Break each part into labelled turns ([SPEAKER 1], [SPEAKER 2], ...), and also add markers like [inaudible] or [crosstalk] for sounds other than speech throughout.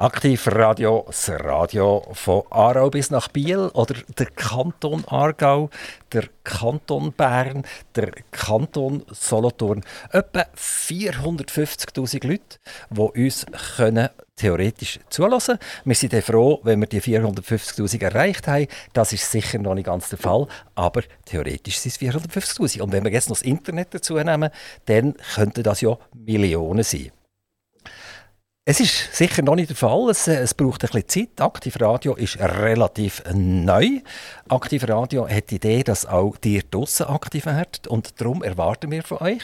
[SPEAKER 1] Aktiv Radio, das Radio von Aarau bis nach Biel oder der Kanton Aargau, der Kanton Bern, der Kanton Solothurn. Etwa 450.000 Leute, die uns können theoretisch zulassen. Wir sind froh, wenn wir die 450.000 erreicht haben. Das ist sicher noch nicht ganz der Fall, aber theoretisch sind es 450.000. Und wenn wir jetzt noch das Internet dazu nehmen, dann könnten das ja Millionen sein. Es ist sicher noch nicht der Fall. Es, äh, es braucht ein bisschen Zeit. Aktivradio ist relativ neu. Aktivradio hat die Idee, dass auch ihr draussen aktiv werdet. Und darum erwarten wir von euch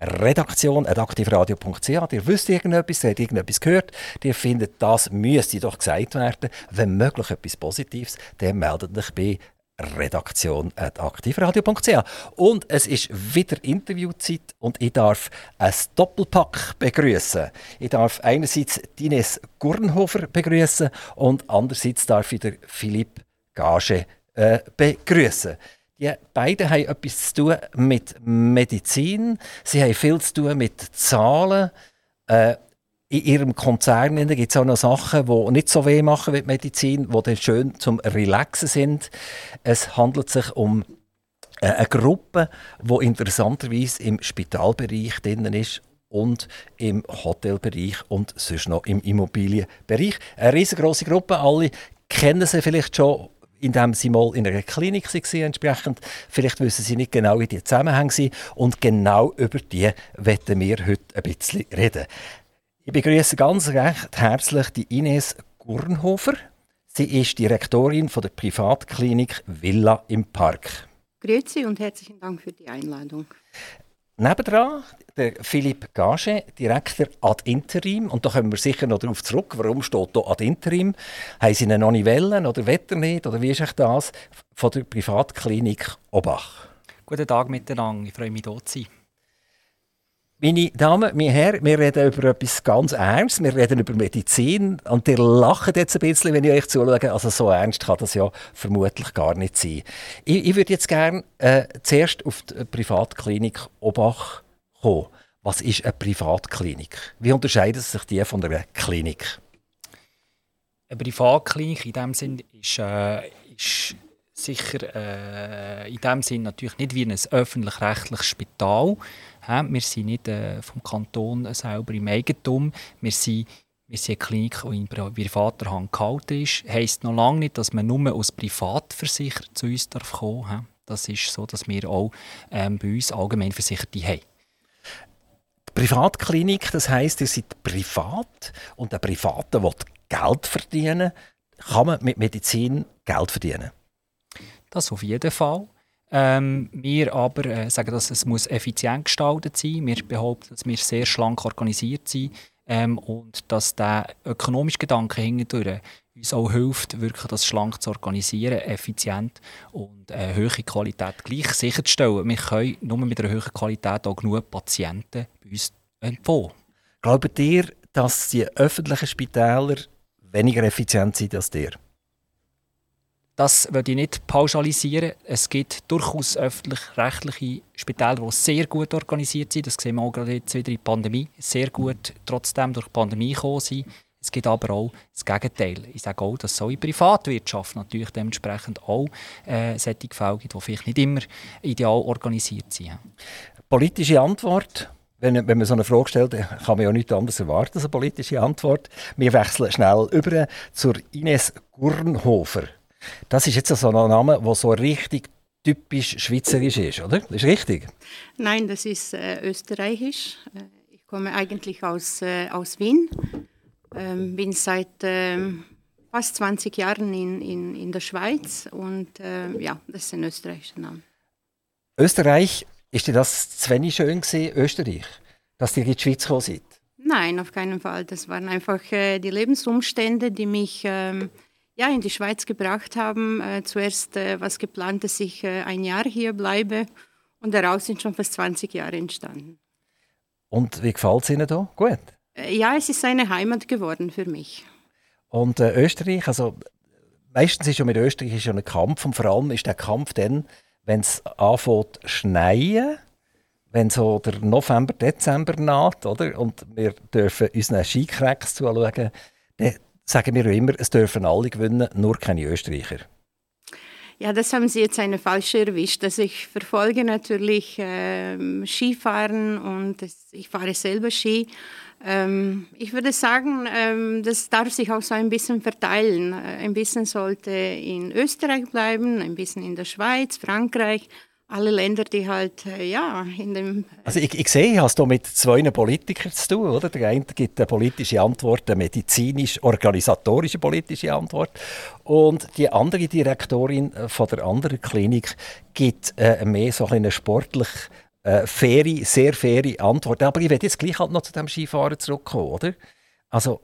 [SPEAKER 1] Redaktion aktivradio.ch. Ihr wisst irgendetwas, ihr habt irgendetwas gehört, ihr findet, das müsste doch gesagt werden. Wenn möglich etwas Positives, dann meldet euch bei redaktion.aktivradio.ch. Und es ist wieder Interviewzeit und ich darf ein Doppelpack begrüßen. Ich darf einerseits Dines Gurnhofer begrüßen und andererseits darf ich den Philipp Gage äh, begrüßen. Die beiden haben etwas zu tun mit Medizin, sie haben viel zu tun mit Zahlen. Äh, in ihrem Konzern gibt es auch noch Sachen, die nicht so weh machen wie die Medizin, die dann schön zum Relaxen sind. Es handelt sich um äh, eine Gruppe, die interessanterweise im Spitalbereich drin ist und im Hotelbereich und sonst noch im Immobilienbereich. Eine riesengroße Gruppe, alle kennen sie vielleicht schon indem sie mal in einer Klinik waren entsprechend. Vielleicht wissen sie nicht genau, wie die Zusammenhänge sind. Und genau über die werden wir heute ein bisschen reden. Ich begrüße ganz recht herzlich die Ines Gurnhofer. Sie ist Direktorin von der Privatklinik Villa im Park.
[SPEAKER 2] Grüezi und herzlichen Dank für die Einladung.
[SPEAKER 1] Nebendran der Philipp Gage, Direktor ad interim. Und da kommen wir sicher noch darauf zurück. Warum steht hier ad interim? Haben Sie noch nicht wollen oder wetter nicht? Oder wie ist das? Von der Privatklinik Obach.
[SPEAKER 3] Guten Tag miteinander. Ich freue mich, hier zu sein.
[SPEAKER 1] Meine Damen, meine Herren, wir reden über etwas ganz Ernst. Wir reden über Medizin. Und ihr lacht jetzt ein bisschen, wenn ich euch zuschaue. Also so ernst kann das ja vermutlich gar nicht sein. Ich, ich würde jetzt gerne äh, zuerst auf die Privatklinik Obach kommen. Was ist eine Privatklinik? Wie unterscheidet sich die von einer Klinik?
[SPEAKER 3] Eine Privatklinik in dem Sinn ist, äh, ist sicher äh, in dem Sinn natürlich nicht wie ein öffentlich-rechtliches Spital. Wir sind nicht äh, vom Kanton selber im Eigentum. Wir sind, wir sind eine Klinik, die in privater Hand gehalten ist. Das heisst noch lange nicht, dass man nur als Privatversicherer zu uns darf kommen darf. Das ist so, dass wir auch ähm, bei uns Allgemeinversicherte haben.
[SPEAKER 1] Privatklinik, das heisst, ihr seid privat und der Private will Geld verdienen. Kann man mit Medizin Geld verdienen?
[SPEAKER 3] Das auf jeden Fall. Ähm, wir aber äh, sagen, dass es muss effizient gestaltet sein. Wir behaupten, dass wir sehr schlank organisiert sind ähm, und dass der ökonomische Gedanke hintendurch uns auch hilft, wirklich das schlank zu organisieren, effizient und eine hohe Qualität gleich sicherzustellen. Wir können nur mit einer hohen Qualität auch genug Patienten bei uns empfohlen.
[SPEAKER 1] Glaubt ihr, dass die öffentlichen Spitäler weniger effizient sind als der?
[SPEAKER 3] Das würde ich nicht pauschalisieren. Es gibt durchaus öffentlich-rechtliche Spitäler, die sehr gut organisiert sind. Das sehen wir auch gerade jetzt wieder in der Pandemie. Sehr gut trotzdem durch die Pandemie gekommen sind. Es gibt aber auch das Gegenteil. Ich sage auch, dass es in Privatwirtschaft natürlich dementsprechend auch äh, solche Fälle gibt, die vielleicht nicht immer ideal organisiert sind.
[SPEAKER 1] Politische Antwort? Wenn, wenn man so eine Frage stellt, kann man ja nichts anderes erwarten als eine politische Antwort. Wir wechseln schnell über zur Ines Gurnhofer. Das ist jetzt so ein Name, der so richtig typisch schweizerisch ist, oder? Das ist richtig?
[SPEAKER 2] Nein, das ist äh, österreichisch. Äh, ich komme eigentlich aus, äh, aus Wien. Ähm, bin seit ähm, fast 20 Jahren in, in, in der Schweiz und äh, ja, das ist ein österreichischer Name.
[SPEAKER 1] Österreich, ist dir das zu wenig schön gewesen, Österreich, dass ihr in die Schweiz gekommen seid?
[SPEAKER 2] Nein, auf keinen Fall. Das waren einfach äh, die Lebensumstände, die mich ähm, ja, in die Schweiz gebracht haben. Äh, zuerst äh, was geplant, dass ich äh, ein Jahr hier bleibe und daraus sind schon fast 20 Jahre entstanden.
[SPEAKER 1] Und wie gefällt es Ihnen hier? Gut?
[SPEAKER 2] Äh, ja, es ist eine Heimat geworden für mich.
[SPEAKER 1] Und äh, Österreich, also meistens ist ja mit Österreich ist ja ein Kampf und vor allem ist der Kampf dann, wenn es anfängt schneien, wenn so der November, Dezember naht, oder? Und wir dürfen unseren Skicracks zuschauen, dann sagen wir immer, es dürfen alle gewinnen, nur keine Österreicher.
[SPEAKER 2] Ja, das haben Sie jetzt eine falsche erwischt. Also ich verfolge natürlich ähm, Skifahren und ich fahre selber Ski. Ähm, ich würde sagen, ähm, das darf sich auch so ein bisschen verteilen. Äh, ein bisschen sollte in Österreich bleiben, ein bisschen in der Schweiz, Frankreich alle Länder, die halt, äh, ja, in dem...
[SPEAKER 1] Also ich, ich sehe, hast du mit zwei Politikern zu tun, oder? Der eine gibt eine politische Antwort, eine medizinisch-organisatorische politische Antwort und die andere Direktorin äh, von der anderen Klinik gibt äh, mehr so eine sportlich äh, faire, sehr faire Antwort. Aber ich werde jetzt gleich halt noch zu dem Skifahren zurückkommen, oder? Also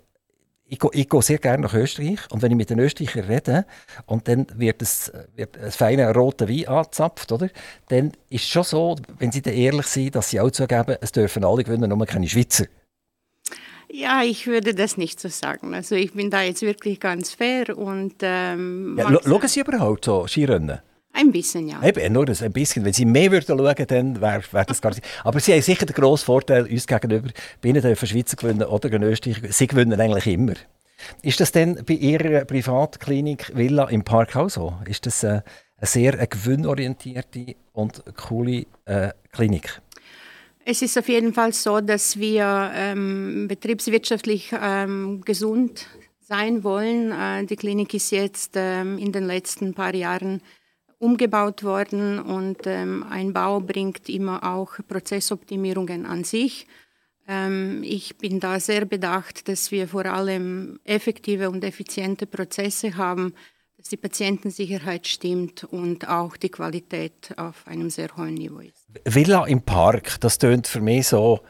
[SPEAKER 1] ich, ich gehe sehr gerne nach Österreich und wenn ich mit den Österreichern rede und dann wird es wird ein feiner roter Wein angezapft, oder? dann ist es schon so, wenn sie dann ehrlich sind, dass sie auch zugeben, es dürfen alle gewinnen, nur keine Schweizer.
[SPEAKER 2] Ja, ich würde das nicht so sagen. Also ich bin da jetzt wirklich ganz fair und ähm,
[SPEAKER 1] ja, Schauen Sie überhaupt so Skirennen?
[SPEAKER 2] Ein bisschen, ja.
[SPEAKER 1] Eben, nur ein bisschen. Wenn Sie mehr würden schauen, dann wäre wär das gar nicht. Aber Sie haben sicher den grossen Vorteil uns gegenüber, bei Ihnen dürfen Schweizer gewinnen oder Österreich. Sie gewinnen eigentlich immer. Ist das denn bei Ihrer Privatklinik Villa im Park auch so? Ist das eine, eine sehr eine gewinnorientierte und coole äh, Klinik?
[SPEAKER 2] Es ist auf jeden Fall so, dass wir ähm, betriebswirtschaftlich ähm, gesund sein wollen. Äh, die Klinik ist jetzt ähm, in den letzten paar Jahren umgebaut worden und ähm, ein Bau bringt immer auch Prozessoptimierungen an sich. Ähm, ich bin da sehr bedacht, dass wir vor allem effektive und effiziente Prozesse haben, dass die Patientensicherheit stimmt und auch die Qualität auf einem sehr hohen Niveau ist.
[SPEAKER 1] Villa im Park, das tönt für mich so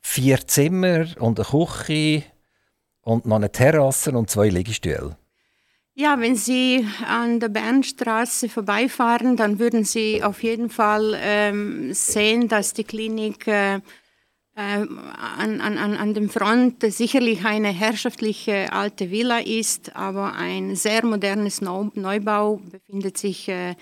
[SPEAKER 1] vier Zimmer und eine Küche und noch eine Terrasse und zwei Liegestühle.
[SPEAKER 2] Ja, wenn Sie an der Bernstraße vorbeifahren, dann würden Sie auf jeden Fall ähm, sehen, dass die Klinik äh, an, an, an dem Front sicherlich eine herrschaftliche alte Villa ist, aber ein sehr modernes Neubau befindet sich äh,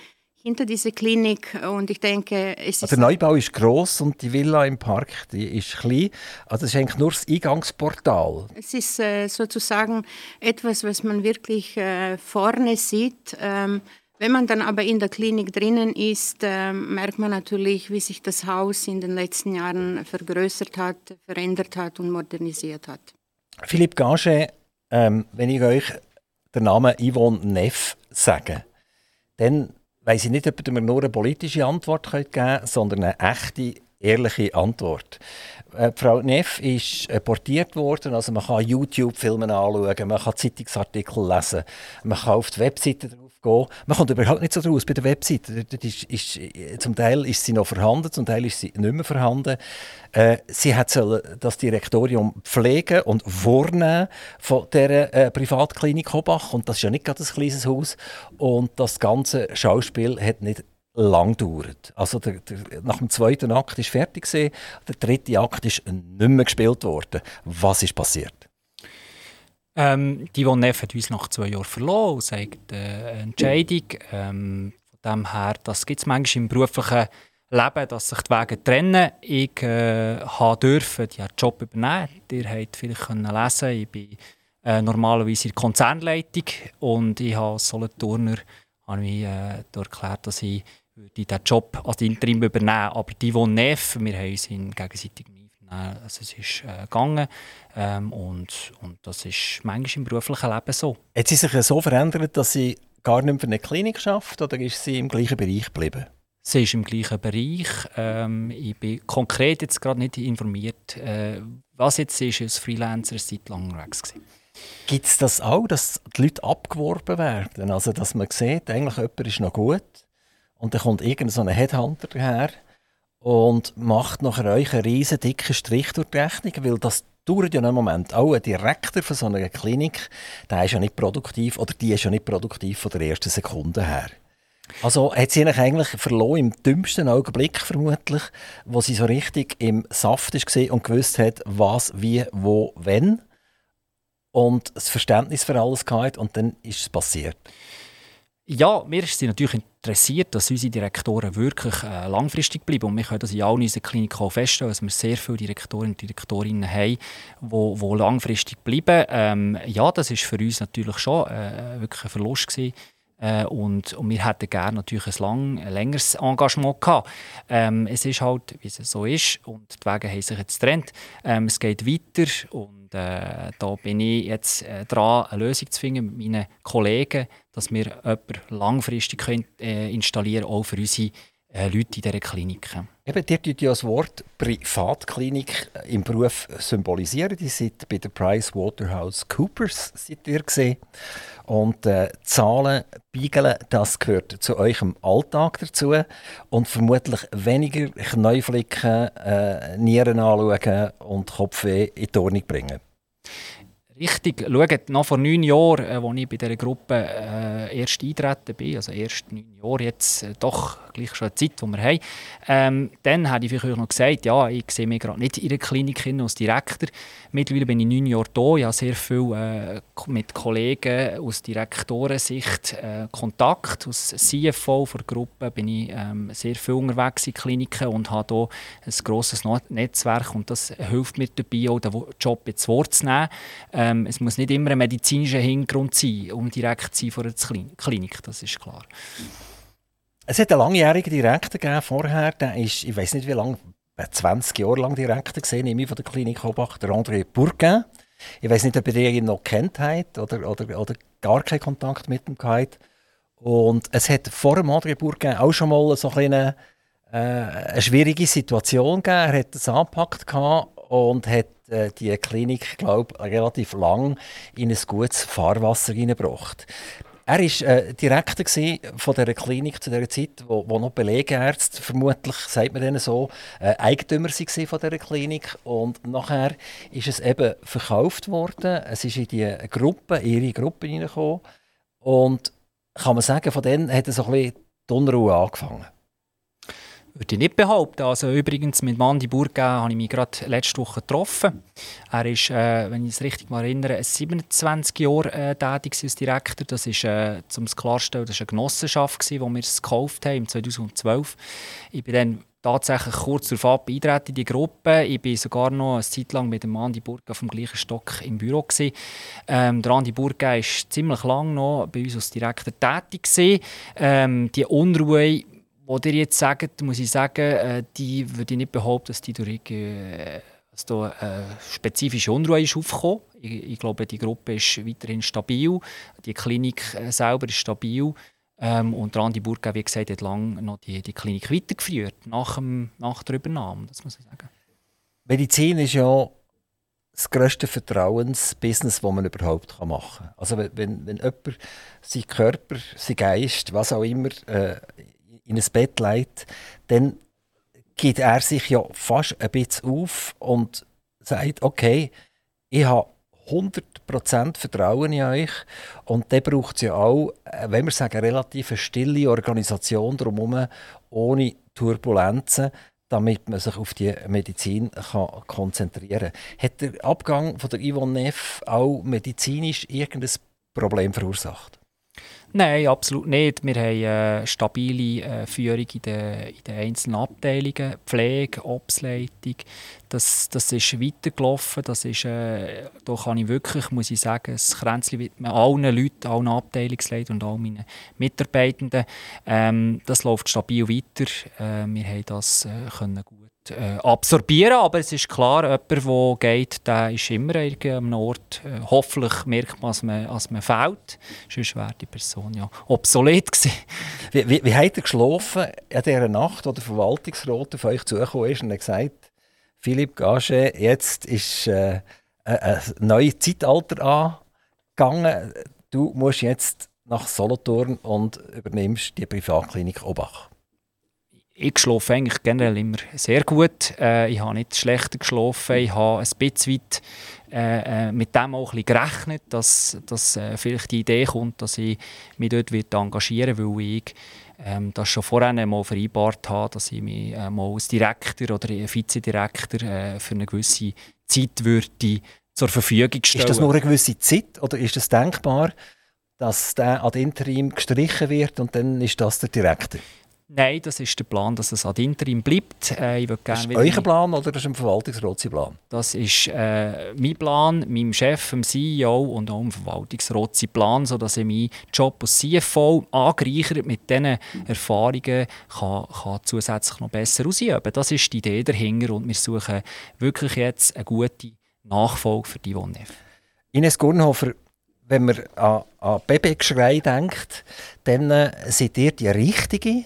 [SPEAKER 2] hinter dieser Klinik und ich denke,
[SPEAKER 1] es also ist... Der Neubau ist groß und die Villa im Park, die ist klein. Also es ist eigentlich nur das Eingangsportal.
[SPEAKER 2] Es ist äh, sozusagen etwas, was man wirklich äh, vorne sieht. Ähm, wenn man dann aber in der Klinik drinnen ist, äh, merkt man natürlich, wie sich das Haus in den letzten Jahren vergrößert hat, verändert hat und modernisiert hat.
[SPEAKER 1] Philipp Gage, ähm, wenn ich euch den Namen Yvonne Neff sage, dann weiß ich nicht, ob mir nur eine politische Antwort geben könnt, sondern eine echte, ehrliche Antwort. Äh, Frau Neff ist äh, portiert worden, also man kann YouTube-Filme anschauen, man kann Zeitungsartikel lesen, man kann auf die Webseite gehen. Man kommt überhaupt nicht so draus bei der Webseite. Ist, ist, zum Teil ist sie noch vorhanden, zum Teil ist sie nicht mehr vorhanden. Äh, sie hat das Direktorium pflegen und vornehmen von der äh, Privatklinik Hobach und das ist ja nicht gerade ein kleines Haus und das ganze Schauspiel hat nicht lang gedauert. Also der, der, nach dem zweiten Akt ist fertig gewesen, der dritte Akt ist nicht mehr gespielt worden. Was ist passiert?
[SPEAKER 3] Ähm, die, die Neff hat uns nach zwei Jahren verloren, sagt äh, Entscheidung. Ähm, von dem her, das gibt es manchmal im beruflichen Leben, dass sich die Wege trennen. Ich äh, durfte den Job übernehmen. Ihr habt vielleicht können lesen ich bin äh, normalerweise in der Konzernleitung und ich habe Solothurner habe äh, erklärt, dass ich diesen Job als Interim übernehmen Aber die, die wir haben uns gegenseitig also es ist äh, gegangen ähm, und, und das ist manchmal im beruflichen Leben so.
[SPEAKER 1] Hat sie sich so verändert, dass sie gar nicht mehr für eine Klinik schafft oder ist sie im gleichen Bereich geblieben?
[SPEAKER 3] Sie ist im gleichen Bereich. Ähm, ich bin konkret jetzt gerade nicht informiert, äh, was jetzt ist, als Freelancer eine Zeit lang unterwegs
[SPEAKER 1] Gibt es das auch, dass die Leute abgeworben werden? Also, dass man sieht, eigentlich jemand ist noch gut und dann kommt irgendein so Headhunter daher und macht nachher euch einen riesen dicken Strich durch die Rechnung, weil das dauert ja einen Moment. Auch ein Direktor von so einer Klinik, der ist ja nicht produktiv oder die ist ja nicht produktiv von der ersten Sekunde her. Also hat sie eigentlich verloren im dümmsten Augenblick vermutlich, wo sie so richtig im Saft ist und gewusst hat, was, wie, wo, wenn und das Verständnis für alles gehabt und dann ist es passiert.
[SPEAKER 3] Ja, mir ist sie natürlich interessiert, dass unsere Direktoren wirklich äh, langfristig bleiben. Und wir können das in allen unseren Kliniken auch feststellen, dass wir sehr viele Direktoren und Direktorinnen haben, die langfristig bleiben. Ähm, ja, das ist für uns natürlich schon äh, wirklich ein Verlust gewesen. Äh, und, und, wir hätten gerne natürlich ein, lang, ein längeres Engagement gehabt. Ähm, es ist halt, wie es so ist, und die Wege haben sich jetzt getrennt. Ähm, es geht weiter und äh, da bin ich jetzt äh, dran, eine Lösung zu finden mit meinen Kollegen, dass wir jemanden langfristig können, äh, installieren können, auch für unsere äh, Leute in dieser Klinik.
[SPEAKER 1] Eben, dir tut ja das Wort Privatklinik im Beruf symbolisieren. Die sind bei der PricewaterhouseCoopers seid ihr gesehen. Und äh, Zahlen beigeln, das gehört zu eurem Alltag dazu. Und vermutlich weniger Kneuflicken, äh, Nieren anschauen und Kopfweh in die Ordnung bringen.
[SPEAKER 3] Richtig, schaut, noch vor neun Jahren, äh, als ich bei dieser Gruppe äh, erst eingetreten bin, also erst neun Jahre, jetzt äh, doch gleich schon eine Zeit, die wir haben, ähm, dann habe ich vielleicht noch gesagt, ja, ich sehe mich gerade nicht in der Klinik als Direktor. Mittlerweile bin ich neun Jahre da, ich habe sehr viel äh, mit Kollegen aus Direktorensicht äh, Kontakt. Als CFO der Gruppe bin ich ähm, sehr viel unterwegs in Kliniken und habe hier ein grosses Netzwerk. Und das hilft mir dabei, auch den Job ins Wort zu nehmen ähm, es muss nicht immer ein medizinischer Hintergrund sein, um direkt zu von einer Klinik, das ist klar.
[SPEAKER 1] Es hat einen langjährigen Direktor gegeben vorher, der ist, ich weiß nicht wie lange, 20 Jahre lang Direktor gesehen, nämlich von der Klinik Hobach, der André Bourguin. Ich weiß nicht, ob ihr ihn noch kennt oder, oder, oder gar keinen Kontakt mit ihm gehabt. Und es hat vor dem André Bourguin auch schon mal so eine, äh, eine schwierige Situation gegeben. Er hat das angepackt und hat äh, die Klinik, glaube relativ lang in ein gutes Fahrwasser hineingebracht. Er war äh, Direktor von dieser Klinik zu dieser Zeit, wo, wo noch Belegärzte, vermutlich sagt man denen so, äh, Eigentümer waren von dieser Klinik. Und nachher ist es eben verkauft worden. Es ist in die Gruppe, ihre Gruppe hineingekommen. Und kann man sagen, von denen hat es so ein bisschen die Unruhe angefangen.
[SPEAKER 3] Würde ich nicht behaupten. Also übrigens mit Mandy Burgau habe ich mich gerade letzte Woche getroffen. Er ist, äh, wenn ich es richtig mal erinnere, 27 Jahre äh, tätig als Direktor. Das ist, äh, um es klarzustellen, das war eine Genossenschaft, gewesen, wo wir es gekauft haben, im 2012. Ich bin dann tatsächlich kurz darauf eingetreten in die Gruppe. Ich war sogar noch eine Zeit lang mit dem Andi Burga vom gleichen Stock im Büro. Ähm, der Andi Burga war ziemlich lange noch bei uns als Direktor tätig. Ähm, die Unruhe was ihr jetzt sagt, muss ich sagen, äh, die würde ich nicht behaupten, dass die durch äh, dass da äh, spezifische Unruhe ist aufgekommen. Ich, ich, glaube, die Gruppe ist weiterhin stabil, die Klinik äh, selber ist stabil. Ähm, und Randi Burg, wie gesagt, hat lange noch die, die Klinik weitergeführt, nach, dem, nach der Übernahme, das muss ich sagen.
[SPEAKER 1] Medizin ist ja das grösste Vertrauensbusiness, das man überhaupt machen kann. Also wenn, wenn, wenn jemand seinen Körper, seinen Geist, was auch immer, äh, in ein Bett legt, dann gibt er sich ja fast ein bisschen auf und sagt, okay, ich habe 100% Vertrauen in euch und dann braucht es ja auch, äh, wenn wir sagen, eine relativ stille Organisation drumherum, ohne Turbulenzen, damit man sich auf die Medizin kann konzentrieren kann. Hat der Abgang von der Yvonne Neff auch medizinisch irgendein Problem verursacht?
[SPEAKER 3] Nein, absolut nicht. Wir haben eine äh, stabile äh, Führung in den, in den einzelnen Abteilungen. Pflege, Obsleitung, das, das ist weitergelaufen. Das ist, äh, da kann ich wirklich, muss ich sagen, das Kränzchen widmen allen Leuten, allen Abteilungsleitern und all meinen Mitarbeitenden. Ähm, das läuft stabil weiter. Äh, wir haben das äh, können gut äh, absorbieren. Aber es ist klar, jemand, der geht, der ist immer an einem Ort. Äh, hoffentlich merkt man, dass man, dass man fehlt. Sonst wäre die Person ja obsolet gewesen.
[SPEAKER 1] Wie, wie, wie hat er geschlafen in dieser Nacht, wo der Verwaltungsrat auf euch zugekommen ist und hat gesagt, Philipp Gage, jetzt ist äh, ein neues Zeitalter angegangen. Du musst jetzt nach Solothurn und übernimmst die Privatklinik Obach
[SPEAKER 3] ich schlafe eigentlich generell immer sehr gut. Äh, ich habe nicht schlechter geschlafen. Ich habe ein bisschen weit äh, äh, mit dem auch ein bisschen gerechnet, dass, dass äh, vielleicht die Idee kommt, dass ich mich dort wird engagieren will, weil ich ähm, das schon vorher einmal vereinbart habe, dass ich mich äh, mal als Direktor oder Vizedirektor äh, für eine gewisse Zeit würde zur Verfügung stellen.
[SPEAKER 1] Ist das nur eine gewisse Zeit oder ist es denkbar, dass der ad interim gestrichen wird und dann ist das der Direktor?
[SPEAKER 3] Nein, das ist der Plan, dass es ad interim bleibt.
[SPEAKER 1] Äh, ich ist das euer Plan oder ist das ein Verwaltungsrat Plan?
[SPEAKER 3] Das ist äh, mein Plan, meinem Chef, dem CEO und auch dem Verwaltungsrat Plan, sodass ich meinen Job als CFO angereichert mit diesen Erfahrungen kann, kann zusätzlich noch besser ausüben Das ist die Idee dahinter und wir suchen wirklich jetzt eine gute Nachfolge für die WONEF.
[SPEAKER 1] Ines Gurnhofer, wenn man an, an Babygeschrei denkt, dann äh, seid ihr die Richtige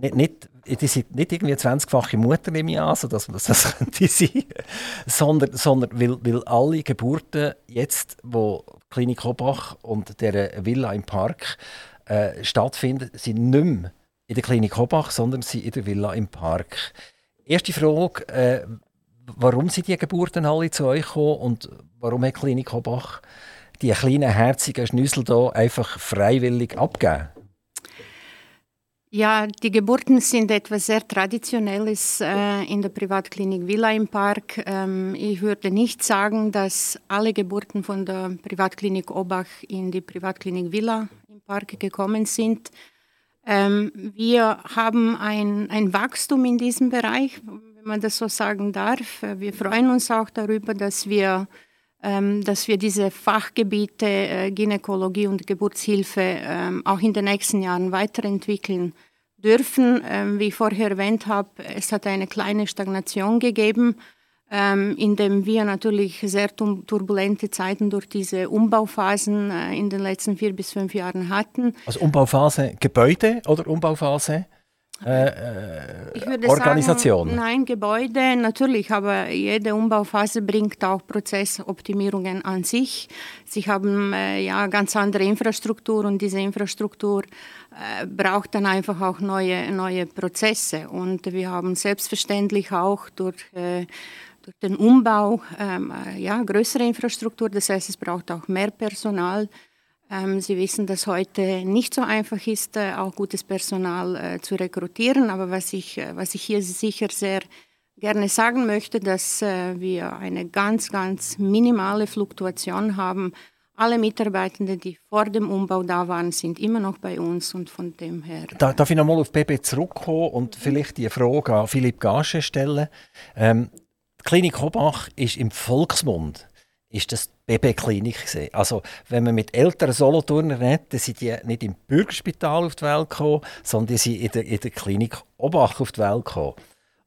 [SPEAKER 1] nicht, nicht, die sind nicht irgendwie 20-fache Mutter, nehme ich an, also dass das, [laughs] das könnte sein, sondern, sondern weil, weil alle Geburten jetzt, wo Klinik Hobach und der Villa im Park äh, stattfinden, sind nicht mehr in der Klinik Hobach, sondern sie in der Villa im Park. Erste Frage, äh, warum sind die Geburten alle zu euch gekommen und warum hat Klinik Hobach die kleinen herzigen Schnüssel hier einfach freiwillig abgegeben?
[SPEAKER 2] Ja, die Geburten sind etwas sehr Traditionelles äh, in der Privatklinik Villa im Park. Ähm, ich würde nicht sagen, dass alle Geburten von der Privatklinik Obach in die Privatklinik Villa im Park gekommen sind. Ähm, wir haben ein, ein Wachstum in diesem Bereich, wenn man das so sagen darf. Wir freuen uns auch darüber, dass wir dass wir diese Fachgebiete äh, Gynäkologie und Geburtshilfe ähm, auch in den nächsten Jahren weiterentwickeln dürfen. Ähm, wie ich vorher erwähnt habe, es hat eine kleine Stagnation gegeben, in dem wir natürlich sehr turbulente Zeiten durch diese Umbauphasen äh, in den letzten vier bis fünf Jahren hatten.
[SPEAKER 1] Also Umbauphase Gebäude oder Umbauphase äh,
[SPEAKER 2] äh, Organisation? Sagen, nein, Gebäude natürlich, aber jede Umbauphase bringt auch Prozessoptimierungen an sich. Sie haben äh, ja ganz andere Infrastruktur und diese Infrastruktur äh, braucht dann einfach auch neue, neue Prozesse. Und wir haben selbstverständlich auch durch durch den Umbau ähm, äh, ja, größere Infrastruktur, das heißt, es braucht auch mehr Personal. Ähm, Sie wissen, dass heute nicht so einfach ist, äh, auch gutes Personal äh, zu rekrutieren. Aber was ich, äh, was ich hier sicher sehr gerne sagen möchte, dass wir eine ganz, ganz minimale Fluktuation haben. Alle Mitarbeitenden, die vor dem Umbau da waren, sind immer noch bei uns und von dem her.
[SPEAKER 1] darf ich nochmal auf BB zurückkommen und vielleicht die Frage an Philipp Gasche stellen? Ähm, die Klinik Hobach ist im Volksmund ist das Babyklinik gesehen. Also wenn man mit älteren Solothurner redet, dann sind die nicht im Bürgerspital auf die Welt gekommen, sondern die sind in der, in der Klinik Obach auf die Welt gekommen.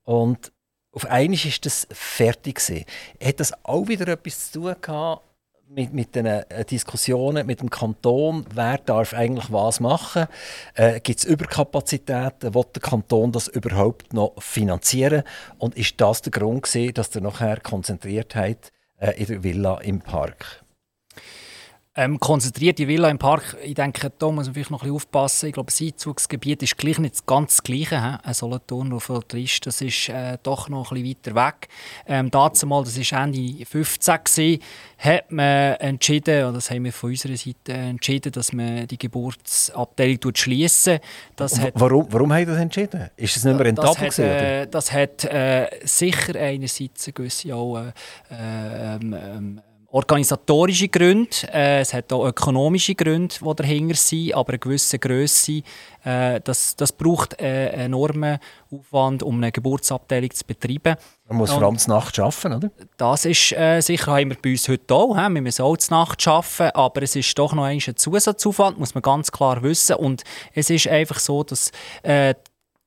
[SPEAKER 1] Und auf einmal ist das fertig gewesen. Hat das auch wieder etwas zu tun gehabt mit, mit den äh, Diskussionen mit dem Kanton, wer darf eigentlich was machen? Äh, Gibt es Überkapazitäten? Will der Kanton das überhaupt noch finanzieren? Und ist das der Grund gewesen, dass der nachher konzentriert hat in der Villa im Park?
[SPEAKER 3] Ähm, konzentrierte Villa im Park, ich denke, da muss man vielleicht noch ein bisschen aufpassen. Ich glaube, das Einzugsgebiet ist gleich nicht ganz das Gleiche. He? Ein Solothurn auf Trist, das ist äh, doch noch ein bisschen weiter weg. Ähm, dazu mal, das war Ende 15 gewesen, hat man entschieden, oder das haben wir von unserer Seite entschieden, dass man die Geburtsabteilung schließen.
[SPEAKER 1] Warum, warum haben Sie das entschieden? Ist es nicht mehr rentabel das
[SPEAKER 3] hat, äh, das hat äh, sicher einerseits eine gewisse auch, äh, ähm, ähm, organisatorische Gründe, äh, es hat auch ökonomische Gründe, die dahinter sind, aber eine gewisse Größe, äh, das, das braucht äh, einen enormen Aufwand, um eine Geburtsabteilung zu betreiben.
[SPEAKER 1] Man muss vor allem Nacht arbeiten, oder?
[SPEAKER 3] Das ist äh, sicher, haben wir bei uns heute auch. He? Wir müssen auch Nacht arbeiten, aber es ist doch noch ein Zusatzaufwand, muss man ganz klar wissen. Und es ist einfach so, dass äh,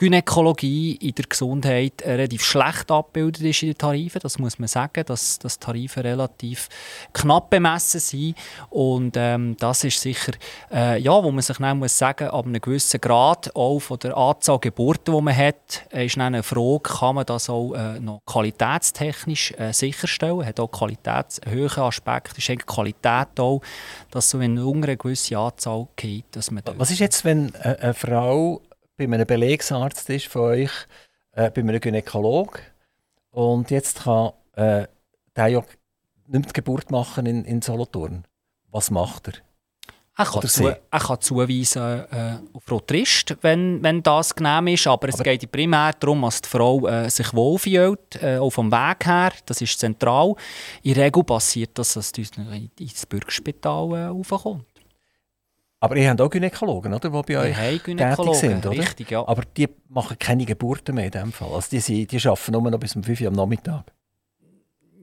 [SPEAKER 3] Gynäkologie in der Gesundheit relativ schlecht abgebildet ist in den Tarifen. Das muss man sagen, dass, dass Tarife relativ knapp bemessen sind. Und ähm, das ist sicher, äh, ja, wo man sich dann muss sagen, ab einem gewissen Grad auch von der Anzahl Geburten, die man hat, ist dann eine Frage, kann man das auch äh, noch qualitätstechnisch äh, sicherstellen? Hat auch Qualitätshöhe Aspekte, ist eigentlich Qualität auch, dass so in unter eine gewisse Anzahl geht, dass man
[SPEAKER 1] Was ist jetzt, wenn eine Frau bei einem Belegsarzt ist von euch, äh, bei einem Gynäkolog und jetzt kann äh, der ja nicht die Geburt machen in, in Solothurn. Was macht er?
[SPEAKER 3] Er kann, zu, er kann zuweisen äh, auf Rotrist, wenn, wenn das genehm ist, aber, aber es geht primär darum, dass die Frau äh, sich wohlfühlt, äh, auch vom Weg her, das ist zentral. In der Regel passiert das, dass ins Bürgerspital äh, raufkommt.
[SPEAKER 1] Aber ihr habt auch Gynäkologen, oder, die bei euch tätig sind, oder?
[SPEAKER 3] Richtig, ja.
[SPEAKER 1] Aber die machen keine Geburten mehr in dem Fall. Also die, sind, die arbeiten nur noch bis um 5 Uhr am Nachmittag.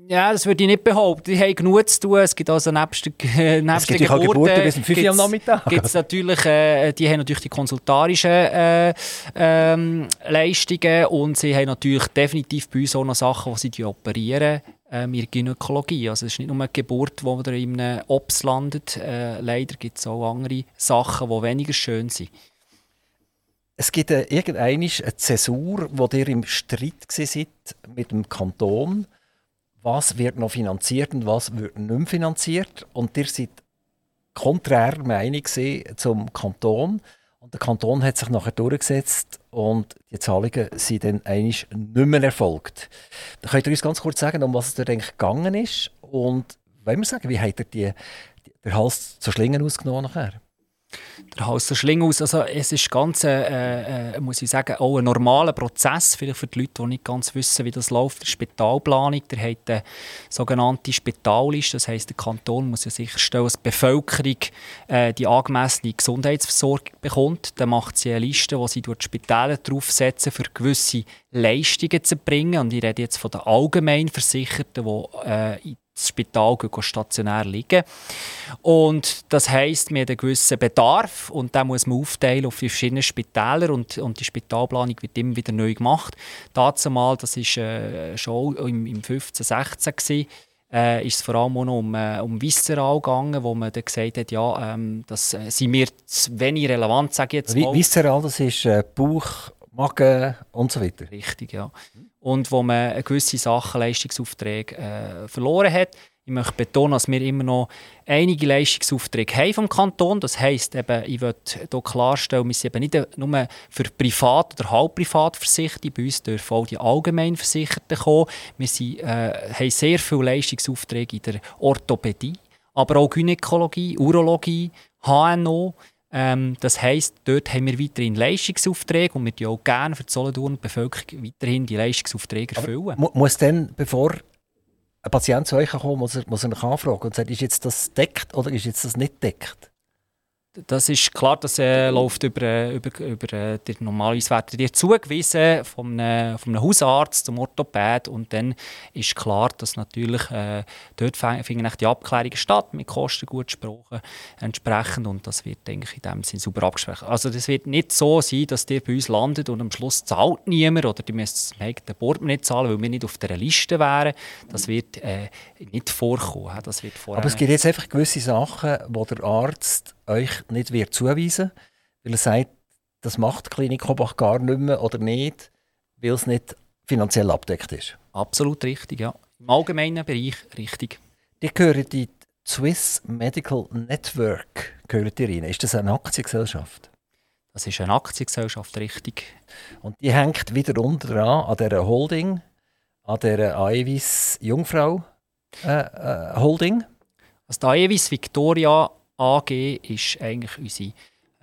[SPEAKER 3] Ja, das würde ich nicht behaupten. Die haben genug zu tun. Es gibt also nebst, äh, [laughs] nebst
[SPEAKER 1] es gibt Geburten, Geburten bis um 5 Uhr am Nachmittag.
[SPEAKER 3] Gibt's natürlich, äh, die haben natürlich die konsultarischen äh, ähm, Leistungen und sie haben natürlich definitiv bei uns auch noch Sachen, die sie operieren ähm, in Gynäkologie. Also es ist nicht nur eine Geburt, wo man in einem Ops landet. Äh, leider gibt es auch andere Sachen, die weniger schön sind.
[SPEAKER 1] Es gibt äh, irgendeine Zäsur, wo ihr im Streit seid mit dem Kanton was wird noch finanziert und was wird nicht mehr finanziert. Und ihr seid konträr Meinung zum Kanton. Der Kanton hat sich nachher durchgesetzt und die Zahlungen sind dann eigentlich nicht mehr erfolgt. Könnt ihr uns ganz kurz sagen, um was es da eigentlich gegangen ist und wollen wir sagen, wie habt ihr die, den Hals zu Schlingen ausgenommen nachher?
[SPEAKER 3] Der Hals der Schlinge aus. Also es ist ganz, äh, äh, muss ich sagen, auch ein normaler Prozess, vielleicht für die Leute, die nicht ganz wissen, wie das läuft, der Spitalplanung. Der hat eine sogenannte Spitalliste, das heisst, der Kanton muss ja sicherstellen, dass die Bevölkerung äh, die angemessene Gesundheitsversorgung bekommt. Dann macht sie eine Liste, wo sie durch die Spitäler draufsetzen, für gewisse Leistungen zu bringen. Und ich rede jetzt von den Allgemeinversicherten, die äh, ins Spital stationär liegen. Und das heisst, wir haben einen gewissen Bedarf und den muss man aufteilen auf verschiedene Spitäler und, und die Spitalplanung wird immer wieder neu gemacht. Dazu mal, das war äh, schon im, im 15, 16 gewesen, äh, ist es vor allem auch noch um, äh, um Visceral gegangen, wo man dann gesagt hat, ja, ähm, das äh, sind mir zu wenig relevant, sage ich jetzt
[SPEAKER 1] mal. Visceral, das ist äh, Bauch, Magen und so weiter.
[SPEAKER 3] Richtig, ja und wo man gewisse Sachen, Leistungsaufträge äh, verloren hat. Ich möchte betonen, dass wir immer noch einige Leistungsaufträge haben vom Kanton. Das heisst, eben, ich möchte hier klarstellen, wir sind eben nicht nur für privat oder halbprivat versichert. Bei uns dürfen auch die Allgemeinversicherten kommen. Wir sind, äh, haben sehr viele Leistungsaufträge in der Orthopädie, aber auch Gynäkologie, Urologie, HNO. Ähm, das heisst, dort haben wir weiterhin Leistungsaufträge und wir die auch gerne für die Solothurn Bevölkerung weiterhin die Leistungsaufträge erfüllen.
[SPEAKER 1] Mu muss dann, bevor ein Patient zu euch kommt, muss er, muss er anfragen und sagt, ist jetzt das deckt oder ist jetzt das nicht deckt?
[SPEAKER 3] Das ist klar, das äh, läuft über, äh, über, über äh, die, normalerweise werden dir zugewiesen von einem, von einem Hausarzt zum Orthopäd und dann ist klar, dass natürlich äh, dort finden die Abklärungen statt, mit Kosten gut gesprochen entsprechend und das wird denke ich, in dem Sinne super abgesprochen. Also das wird nicht so sein, dass die bei uns landet und am Schluss zahlt niemand oder die müssen das eigene Board nicht zahlen, weil wir nicht auf der Liste wären. Das wird äh, nicht vorkommen. Das wird
[SPEAKER 1] Aber es gibt jetzt einfach gewisse Sachen, wo der Arzt euch nicht wird zuweisen weil er sagt, das macht die Klinik Kobach gar nicht mehr oder nicht, weil es nicht finanziell abdeckt ist.
[SPEAKER 3] Absolut richtig, ja. Im allgemeinen Bereich richtig.
[SPEAKER 1] Die gehören die Swiss Medical Network gehört rein. Ist das eine Aktiengesellschaft?
[SPEAKER 3] Das ist eine Aktiengesellschaft, richtig.
[SPEAKER 1] Und die hängt wieder unter dran an dieser Holding, an dieser Eiwis Jungfrau äh, äh, Holding.
[SPEAKER 3] Also die Eiwis Victoria AG ist eigentlich unsere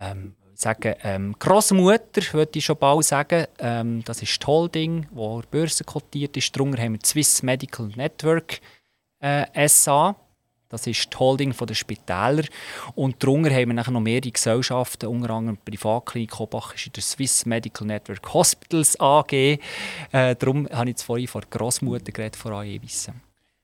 [SPEAKER 3] ähm, sagen, ähm, Grossmutter, würde ich schon bald sagen. Ähm, das ist die Holding, die kotiert ist. Darunter haben wir die Swiss Medical Network äh, SA. Das ist die Holding der Spitäler. Und darunter haben wir nachher noch mehrere Gesellschaften, unter anderem die Privatklinik Hobach ist in der Swiss Medical Network Hospitals AG. Äh, darum habe ich jetzt vorhin von Grossmutter geredet, von AEWIS.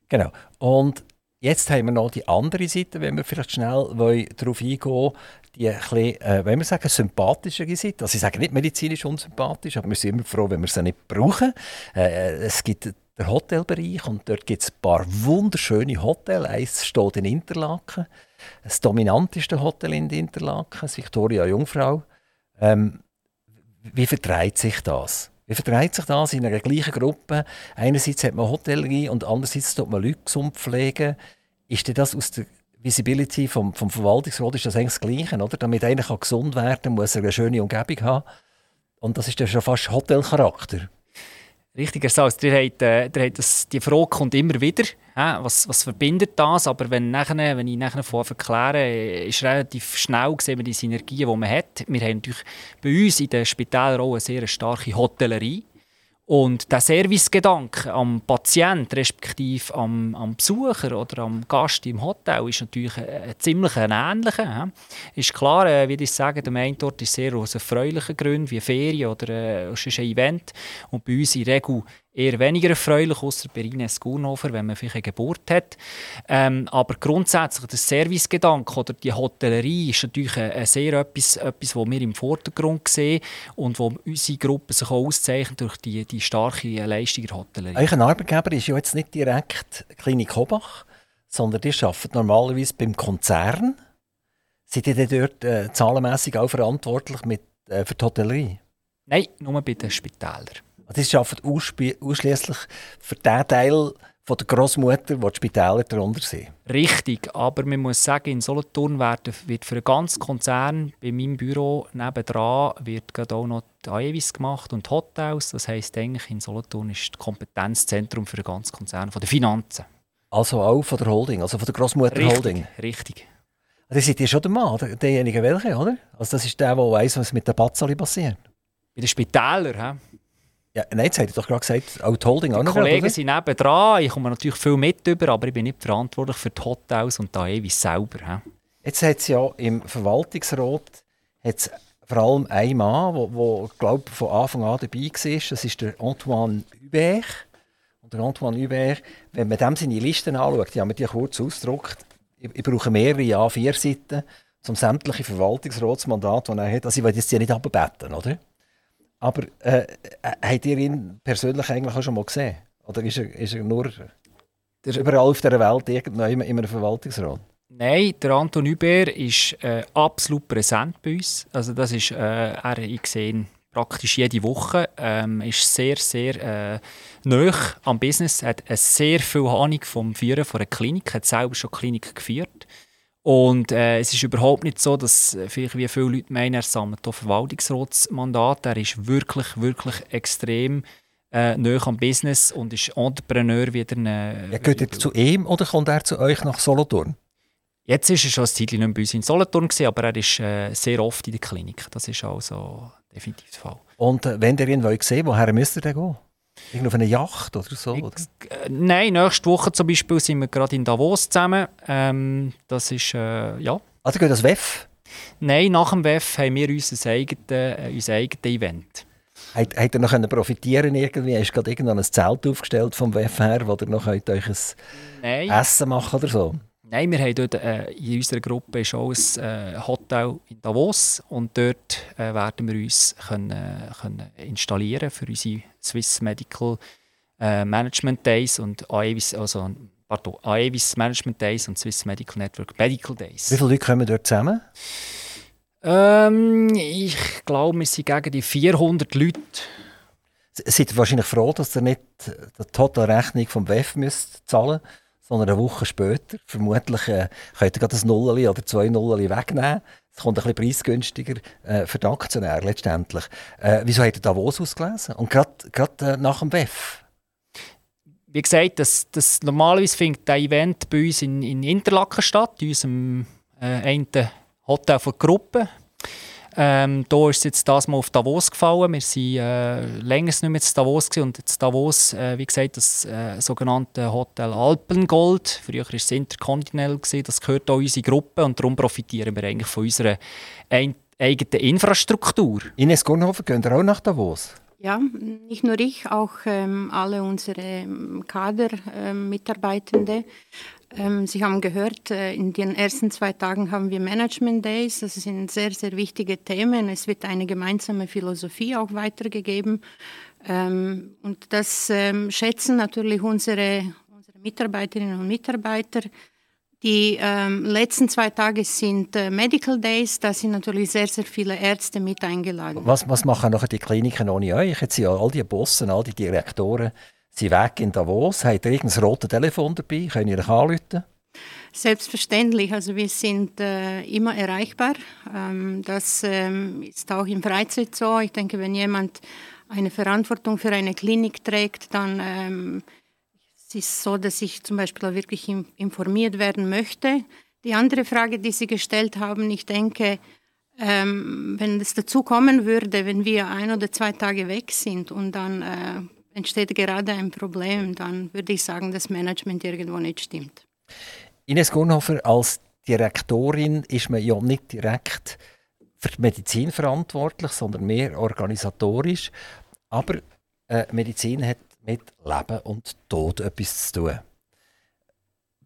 [SPEAKER 1] Genau. Und Jetzt haben wir noch die andere Seite, wenn wir vielleicht schnell darauf eingehen die ein bisschen, äh, wenn wir sagen, sympathischere Seite. Also ich sage nicht medizinisch unsympathisch, aber wir sind immer froh, wenn wir sie nicht brauchen. Äh, es gibt den Hotelbereich und dort gibt es ein paar wunderschöne Hotels. Eins steht in Interlaken, das dominanteste Hotel in Interlaken, das Victoria Jungfrau. Ähm, wie vertreibt sich das? Wie vertreibt sich das in einer gleichen Gruppe? Einerseits hat man Hotellerie und andererseits tut man Leute gesund pflegen. Ist das aus der Visibility vom, vom Verwaltungsrat ist das eigentlich das Gleiche, oder? Damit einer gesund werden kann, muss er eine schöne Umgebung haben. Und das ist dann schon fast Hotelcharakter.
[SPEAKER 3] Richtig, Salz, der hat, äh, der hat das, die Frage kommt immer wieder, äh, was, was verbindet das, aber wenn, nachher, wenn ich nachher vorher erkläre, ist relativ schnell sehen wir die Synergien, die man hat. Wir haben natürlich bei uns in den Spitälern auch eine sehr starke Hotellerie Und der Servicegedanke am Patient, respektive am, am Besucher oder am Gast im Hotel, ist natürlich ein, ziemlich ähnlicher. He? Ist klar, äh, wie ich sage, der Main dort ist sehr aus erfreulichen Gründen, wie Ferien oder äh, ein Event. Und bei uns in der Regel eher weniger erfreulich, außer bei Ines Gurnhofer, wenn man vielleicht eine Geburt hat. Ähm, aber grundsätzlich der Servicegedanke oder die Hotellerie ist natürlich ein, sehr etwas, etwas, was wir im Vordergrund sehen und wo unsere Gruppe sich auch auszeichnet durch die, die starke Leistung der Hotellerie.
[SPEAKER 1] Euer Arbeitgeber ist ja jetzt nicht direkt Klinik Hobach, sondern die arbeitet normalerweise beim Konzern. Seid ihr dort äh, zahlenmässig auch verantwortlich mit, äh, für die Hotellerie?
[SPEAKER 3] Nein, nur bei den Spitälern.
[SPEAKER 1] Das arbeitet ausschließlich für den Teil von der Großmutter, wo die Spitäler darunter sind.
[SPEAKER 3] Richtig, aber man muss sagen, in Solothurn wird, für einen ganzen Konzern bei meinem Büro nebendran wird gerade auch noch die Aevis gemacht und Hotels. Das heisst eigentlich, in Solothurn ist das Kompetenzzentrum für den ganzen Konzern von der Finanzen.
[SPEAKER 1] Also auch von der Holding, also von der Großmutter Holding?
[SPEAKER 3] Richtig.
[SPEAKER 1] Also seid ihr schon der Mann, derjenige welche, oder? Also das ist der, der weiss, was mit der Bazzali passiert.
[SPEAKER 3] Bei den Spitälern,
[SPEAKER 1] ja, nein, jetzt hat er doch gerade gesagt, auch die Holding
[SPEAKER 3] auch noch. Die Kollegen sind nebendran, ich komme natürlich viel mit über, aber ich bin nicht verantwortlich für die Hotels und da ewig selber. He.
[SPEAKER 1] Jetzt hat es ja im Verwaltungsrat hat's vor allem einen Mann, der, wo, glaub, von Anfang an dabei war, das ist der Antoine Hubert. Und der Antoine Hubert, wenn man dem seine Listen anschaut, die haben wir die kurz ausgedruckt, ich, ich brauche mehrere A4-Seiten, um sämtliche Verwaltungsratsmandate, die er hat. Also ich will jetzt die nicht abbeten, oder? Aber äh, äh, habt ihr ihn persönlich eigentlich auch schon mal gesehen? Oder ist er, ist er nur der überall auf der Welt irgendwo in einem Verwaltungsrat?
[SPEAKER 3] Nein, der Anton Hubert ist äh, absolut präsent bei uns. Also das ist, äh, er, ich sehe ihn praktisch jede Woche. Ähm, ist sehr, sehr äh, nah am Business. Hat eine sehr viel Ahnung vom Führen von einer Klinik. Hat selber schon eine Klinik geführt. Und äh, es ist überhaupt nicht so, dass äh, vielleicht wie viele Leute meinen, er sammelt hier Verwaltungsratsmandat. Er ist wirklich, wirklich extrem äh, nahe am Business und ist Entrepreneur wieder. Eine,
[SPEAKER 1] ja, geht er zu ihm oder kommt er zu euch nach Solothurn?
[SPEAKER 3] Jetzt ist er schon ein Zeitchen nicht bei uns in Solothurn, gewesen, aber er ist äh, sehr oft in der Klinik. Das ist also definitiv der Fall.
[SPEAKER 1] Und äh, wenn ihr ihn sehen woher müsst ihr denn gehen? Irgendwie auf einer Yacht oder so? Oder?
[SPEAKER 3] Äh, nein, nächste Woche zum Beispiel sind wir gerade in Davos zusammen. Ähm, das ist, äh, ja.
[SPEAKER 1] Also geht das WEF?
[SPEAKER 3] Nein, nach dem WEF haben wir unser eigenes, äh, unser eigenes Event.
[SPEAKER 1] Hat, hat er noch profitieren irgendwie? Ist gerade irgendwann ein Zelt aufgestellt vom WEF her, wo ihr noch euch ein Nein. Essen machen oder so?
[SPEAKER 3] Nein, wir haben dort, äh, in unserer Gruppe schon ein äh, Hotel in Davos und dort äh, werden wir uns können, können installieren für unsere Swiss Medical äh, Management Days und AEVIS, also, pardon, AEVIS Management Days und Swiss Medical Network Medical Days.
[SPEAKER 1] Wie viele Leute kommen dort zusammen?
[SPEAKER 3] Ähm, ich glaube, wir sind gegen die 400 Leute.
[SPEAKER 1] Seid ihr wahrscheinlich froh, dass ihr nicht die Totalrechnung vom WEF müsst zahlen müsst? Sondern eine Woche später. Vermutlich äh, könnt ihr gerade ein Nulli oder zwei Nulli wegnehmen. Es kommt ein bisschen preisgünstiger äh, für den Aktionär letztendlich. Äh, wieso hat er Davos ausgelesen? Und gerade äh, nach dem WEF?
[SPEAKER 3] Wie gesagt, das, das normalerweise findet das Event bei uns in, in Interlaken statt, in unserem äh, Hotel von der Gruppe. Ähm, da ist es jetzt das mal auf Davos gefallen. Wir waren äh, länger nicht mehr in Davos gewesen. und jetzt Davos, äh, wie gesagt, das äh, sogenannte Hotel Alpengold. Früher war es Intercontinental, gewesen. das gehört auch unsere Gruppe und darum profitieren wir eigentlich von unserer ein eigenen Infrastruktur.
[SPEAKER 1] Ines Gurnhofer, gehen ihr auch nach Davos?
[SPEAKER 2] Ja, nicht nur ich, auch ähm, alle unsere ähm, Kadermitarbeitende. Ähm, ähm, Sie haben gehört, äh, in den ersten zwei Tagen haben wir Management Days. Das sind sehr, sehr wichtige Themen. Es wird eine gemeinsame Philosophie auch weitergegeben. Ähm, und das ähm, schätzen natürlich unsere, unsere Mitarbeiterinnen und Mitarbeiter. Die ähm, letzten zwei Tage sind äh, Medical Days, da sind natürlich sehr, sehr viele Ärzte mit eingeladen.
[SPEAKER 1] Was, was machen nachher die Kliniken ohne euch? Jetzt sind ja all die Bossen, all die Direktoren Sie weg in Davos. Habt ihr irgendein rotes Telefon dabei? Können ihr euch anrufen?
[SPEAKER 2] Selbstverständlich. Also wir sind äh, immer erreichbar. Ähm, das ähm, ist auch im Freizeit so. Ich denke, wenn jemand eine Verantwortung für eine Klinik trägt, dann ähm, ist es so, dass ich zum Beispiel auch wirklich informiert werden möchte. Die andere Frage, die Sie gestellt haben, ich denke, ähm, wenn es dazu kommen würde, wenn wir ein oder zwei Tage weg sind und dann äh, entsteht gerade ein Problem, dann würde ich sagen, dass Management irgendwo nicht stimmt.
[SPEAKER 1] Ines Gurnhofer, als Direktorin ist man ja nicht direkt für die Medizin verantwortlich, sondern mehr organisatorisch. Aber äh, Medizin hat mit Leben und Tod etwas zu tun.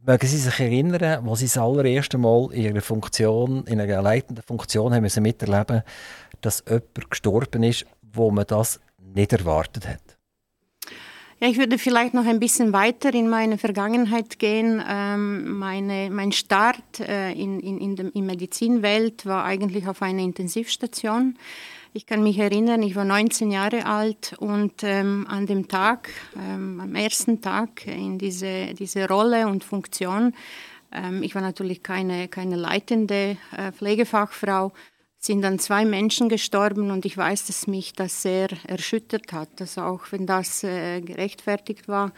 [SPEAKER 1] Mögen Sie sich erinnern, wo Sie das allererste Mal in Ihrer Funktion, in einer leitenden Funktion haben miterleben, dass jemand gestorben ist, wo man das nicht erwartet hat?
[SPEAKER 2] Ja, ich würde vielleicht noch ein bisschen weiter in meine Vergangenheit gehen. Ähm, meine, mein Start äh, in, in, in der in Medizinwelt war eigentlich auf einer Intensivstation. Ich kann mich erinnern, ich war 19 Jahre alt und ähm, an dem Tag, ähm, am ersten Tag in diese, diese Rolle und Funktion, ähm, ich war natürlich keine, keine leitende äh, Pflegefachfrau, sind dann zwei Menschen gestorben und ich weiß, dass mich das sehr erschüttert hat. Also auch wenn das äh, gerechtfertigt war,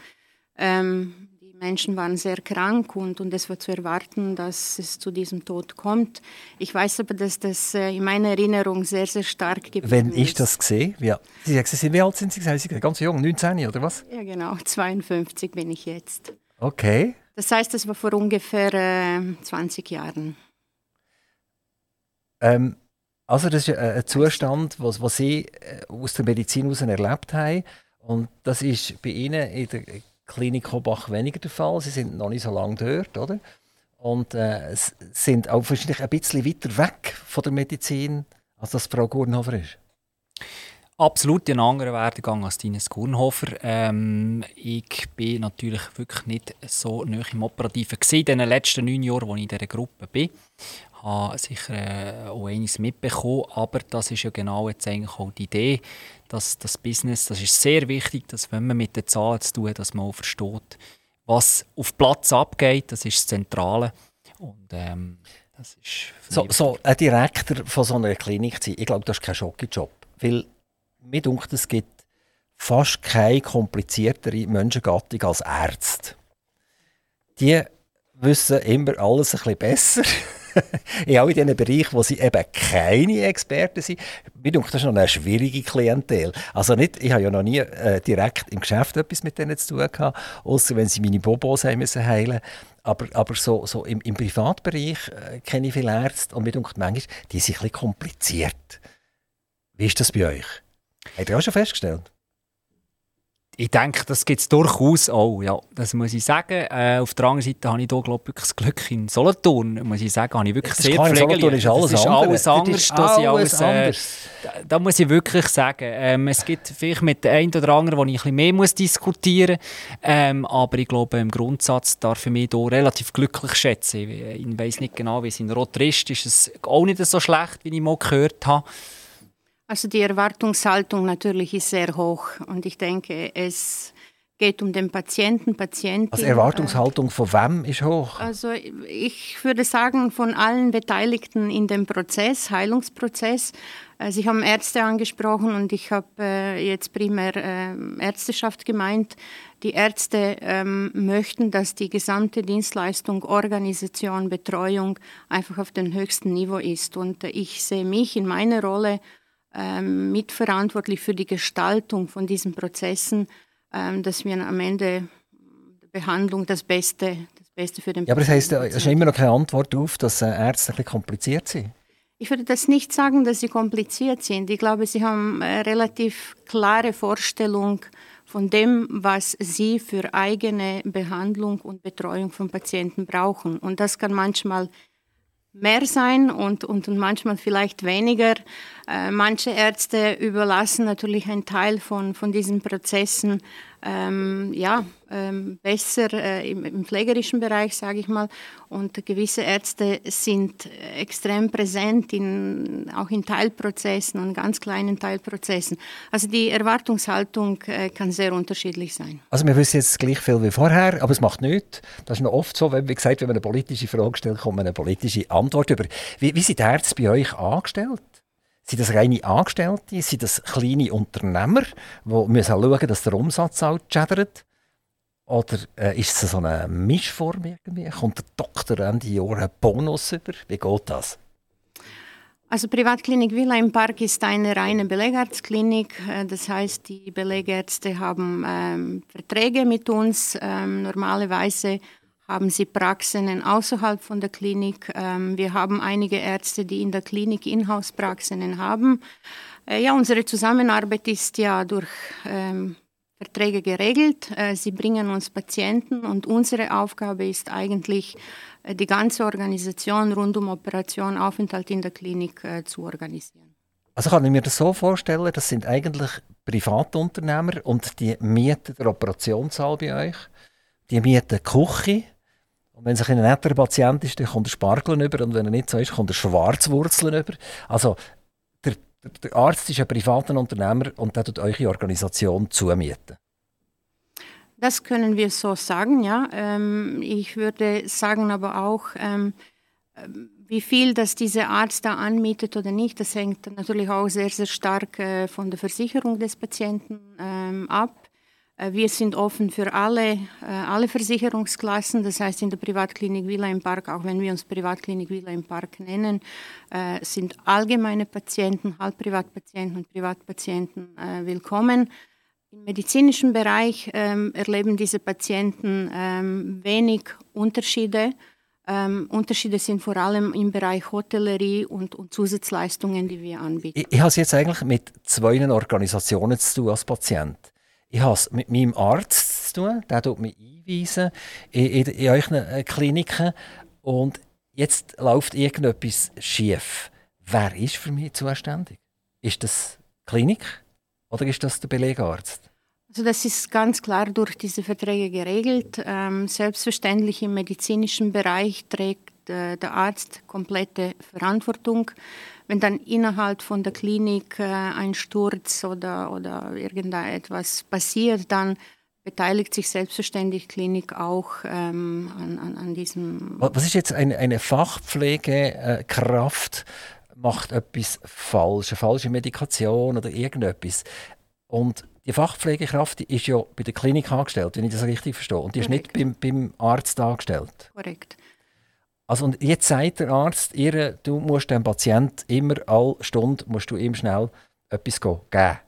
[SPEAKER 2] ähm, die Menschen waren sehr krank und, und es war zu erwarten, dass es zu diesem Tod kommt. Ich weiß aber, dass das äh, in meiner Erinnerung sehr, sehr stark geblieben ist.
[SPEAKER 1] Wenn ich das sehe, ja. Sie sagen, wie alt sind Sie? Sie sind ganz jung, 19 oder was?
[SPEAKER 2] Ja, genau, [laughs] 52 bin ich jetzt.
[SPEAKER 1] Okay.
[SPEAKER 2] Das heißt, das war vor ungefähr äh, 20 Jahren.
[SPEAKER 1] Ähm, also das ist ein Zustand, was, was Sie äh, aus der Medizin heraus erlebt haben. Und das ist bei Ihnen in der Klinik Hobach weniger der Fall. Sie sind noch nicht so lange dort, oder? Und äh, sind auch wahrscheinlich ein bisschen weiter weg von der Medizin, als das Frau Gurnhofer ist.
[SPEAKER 3] Absolut einen anderen Werdegang als Ines Gurnhofer. Ähm, ich bin natürlich wirklich nicht so nah im Operativen in den letzten neun Jahren, als ich in dieser Gruppe bin habe sicher äh, auch einiges mitbekommen, aber das ist ja genau jetzt eigentlich auch die Idee, dass das Business, das ist sehr wichtig, dass wenn man mit den Zahlen zu tun dass man auch versteht, was auf Platz abgeht, das ist das Zentrale und ähm, das ist
[SPEAKER 1] so, so ein Direktor von so einer Klinik zu sein, ich glaube, das ist kein Schockejob, weil mir denkt, es gibt fast keine kompliziertere Menschengattung als Ärzte. Die wissen immer alles ein bisschen besser [laughs] in all diesen Bereichen, wo sie eben keine Experten sind. Mir denke, das ist noch eine schwierige Klientel. Also nicht, ich habe ja noch nie äh, direkt im Geschäft etwas mit denen zu tun gehabt, außer wenn sie meine Bobos haben müssen heilen aber, aber so, so im, im Privatbereich äh, kenne ich viele Ärzte und mir denke manchmal, die sind ein bisschen kompliziert. Wie ist das bei euch? Habt ihr auch schon festgestellt?
[SPEAKER 3] Ich denke, das gibt es durchaus auch, ja. Das muss ich sagen. Äh, auf der anderen Seite habe ich hier, glaube ich, wirklich das Glück in Solothurn, muss ich sagen, habe ich wirklich
[SPEAKER 1] das
[SPEAKER 3] sehr
[SPEAKER 1] pfleglich. ist alles
[SPEAKER 3] das ist
[SPEAKER 1] alles
[SPEAKER 3] anders. Das ist alles, anders. Äh, da, da, muss ich wirklich sagen, ähm, es gibt vielleicht mit der einen oder anderen, wo ich ein bisschen mehr muss diskutieren muss, ähm, aber ich glaube, im Grundsatz darf ich mich hier relativ glücklich schätzen. Ich, ich weiß nicht genau, wie es in Rot ist. Ist es auch nicht so schlecht, wie ich mal gehört habe.
[SPEAKER 2] Also die Erwartungshaltung natürlich ist sehr hoch und ich denke, es geht um den Patienten, Patientin.
[SPEAKER 1] Also Erwartungshaltung von wem ist hoch?
[SPEAKER 2] Also ich würde sagen von allen Beteiligten in dem Prozess, Heilungsprozess. Sie haben Ärzte angesprochen und ich habe äh, jetzt primär äh, Ärzteschaft gemeint. Die Ärzte ähm, möchten, dass die gesamte Dienstleistung, Organisation, Betreuung einfach auf dem höchsten Niveau ist. Und äh, ich sehe mich in meiner Rolle ähm, mitverantwortlich für die Gestaltung von diesen Prozessen, ähm, dass wir am Ende der Behandlung das Beste, das Beste für den
[SPEAKER 1] Ja, aber das heißt, es ist immer noch keine Antwort auf, dass äh, Ärzte ein bisschen kompliziert sind.
[SPEAKER 2] Ich würde das nicht sagen, dass sie kompliziert sind. Ich glaube, sie haben eine relativ klare Vorstellung von dem, was sie für eigene Behandlung und Betreuung von Patienten brauchen. Und das kann manchmal mehr sein und, und, und manchmal vielleicht weniger. Äh, manche Ärzte überlassen natürlich einen Teil von, von diesen Prozessen ähm, ja, ähm, besser äh, im, im, pflegerischen Bereich, sage ich mal. Und gewisse Ärzte sind extrem präsent, in, auch in Teilprozessen und ganz kleinen Teilprozessen. Also die Erwartungshaltung äh, kann sehr unterschiedlich sein.
[SPEAKER 1] Also wir wissen jetzt gleich viel wie vorher, aber es macht nichts. Das ist noch oft so, wenn, wie gesagt, wenn man eine politische Frage stellt, kommt man eine politische Antwort über. Wie, wie sind die Ärzte bei euch angestellt? Sind das reine Angestellte? Sind das kleine Unternehmer, die müssen schauen, dass der Umsatz auch schädert? Oder äh, ist es so eine Mischform irgendwie? Kommt der Doktor Ende Jahr einen Bonus über? Wie geht das?
[SPEAKER 2] Also Privatklinik Villa im Park ist eine reine Belegarztklinik. Äh, das heißt, die Belegärzte haben ähm, Verträge mit uns. Ähm, normalerweise haben sie Praxen außerhalb von der Klinik. Ähm, wir haben einige Ärzte, die in der Klinik Inhouse-Praxen haben. Äh, ja, unsere Zusammenarbeit ist ja durch ähm, Verträge geregelt. Äh, sie bringen uns Patienten und unsere Aufgabe ist eigentlich, äh, die ganze Organisation rund um Operation Aufenthalt in der Klinik zu organisieren.
[SPEAKER 1] Also kann ich mir das so vorstellen, das sind eigentlich Privatunternehmer und die mieten den Operationssaal bei euch, die mieten die Küche und wenn es ein netter Patient ist, dann kommt er Spargeln über und wenn er nicht so ist, kommt er Schwarzwurzeln über. Also der, der, der Arzt ist ein privater Unternehmer und der tut eure Organisation zumieten.
[SPEAKER 2] Das können wir so sagen, ja. Ähm, ich würde sagen aber auch, ähm, wie viel das dieser Arzt da anmietet oder nicht, das hängt natürlich auch sehr, sehr stark äh, von der Versicherung des Patienten ähm, ab. Äh, wir sind offen für alle, äh, alle Versicherungsklassen, das heißt in der Privatklinik Villa im Park, auch wenn wir uns Privatklinik Villa im Park nennen, äh, sind allgemeine Patienten, Halbprivatpatienten und Privatpatienten willkommen. Im medizinischen Bereich ähm, erleben diese Patienten ähm, wenig Unterschiede. Ähm, Unterschiede sind vor allem im Bereich Hotellerie und, und Zusatzleistungen, die wir anbieten.
[SPEAKER 1] Ich, ich habe es jetzt eigentlich mit zwei Organisationen zu tun als Patient. Ich habe es mit meinem Arzt zu tun, der tut mich einweisen in, in, in euren äh, Kliniken und jetzt läuft irgendetwas schief. Wer ist für mich zuständig? Ist das die Klinik? Oder ist das der Belegarzt?
[SPEAKER 2] Also das ist ganz klar durch diese Verträge geregelt. Ähm, selbstverständlich im medizinischen Bereich trägt äh, der Arzt komplette Verantwortung. Wenn dann innerhalb von der Klinik äh, ein Sturz oder, oder irgendetwas passiert, dann beteiligt sich selbstverständlich die Klinik auch ähm, an, an, an, diesem.
[SPEAKER 1] Was ist jetzt eine, eine Fachpflegekraft? macht etwas falsch, eine falsche Medikation oder irgendetwas. Und die Fachpflegekraft die ist ja bei der Klinik angestellt, wenn ich das richtig verstehe. Und die Korrekt. ist nicht beim, beim Arzt angestellt.
[SPEAKER 2] Korrekt.
[SPEAKER 1] Also und jetzt sagt der Arzt ihr, du musst dem Patienten immer alle Stunde musst du ihm schnell etwas geben.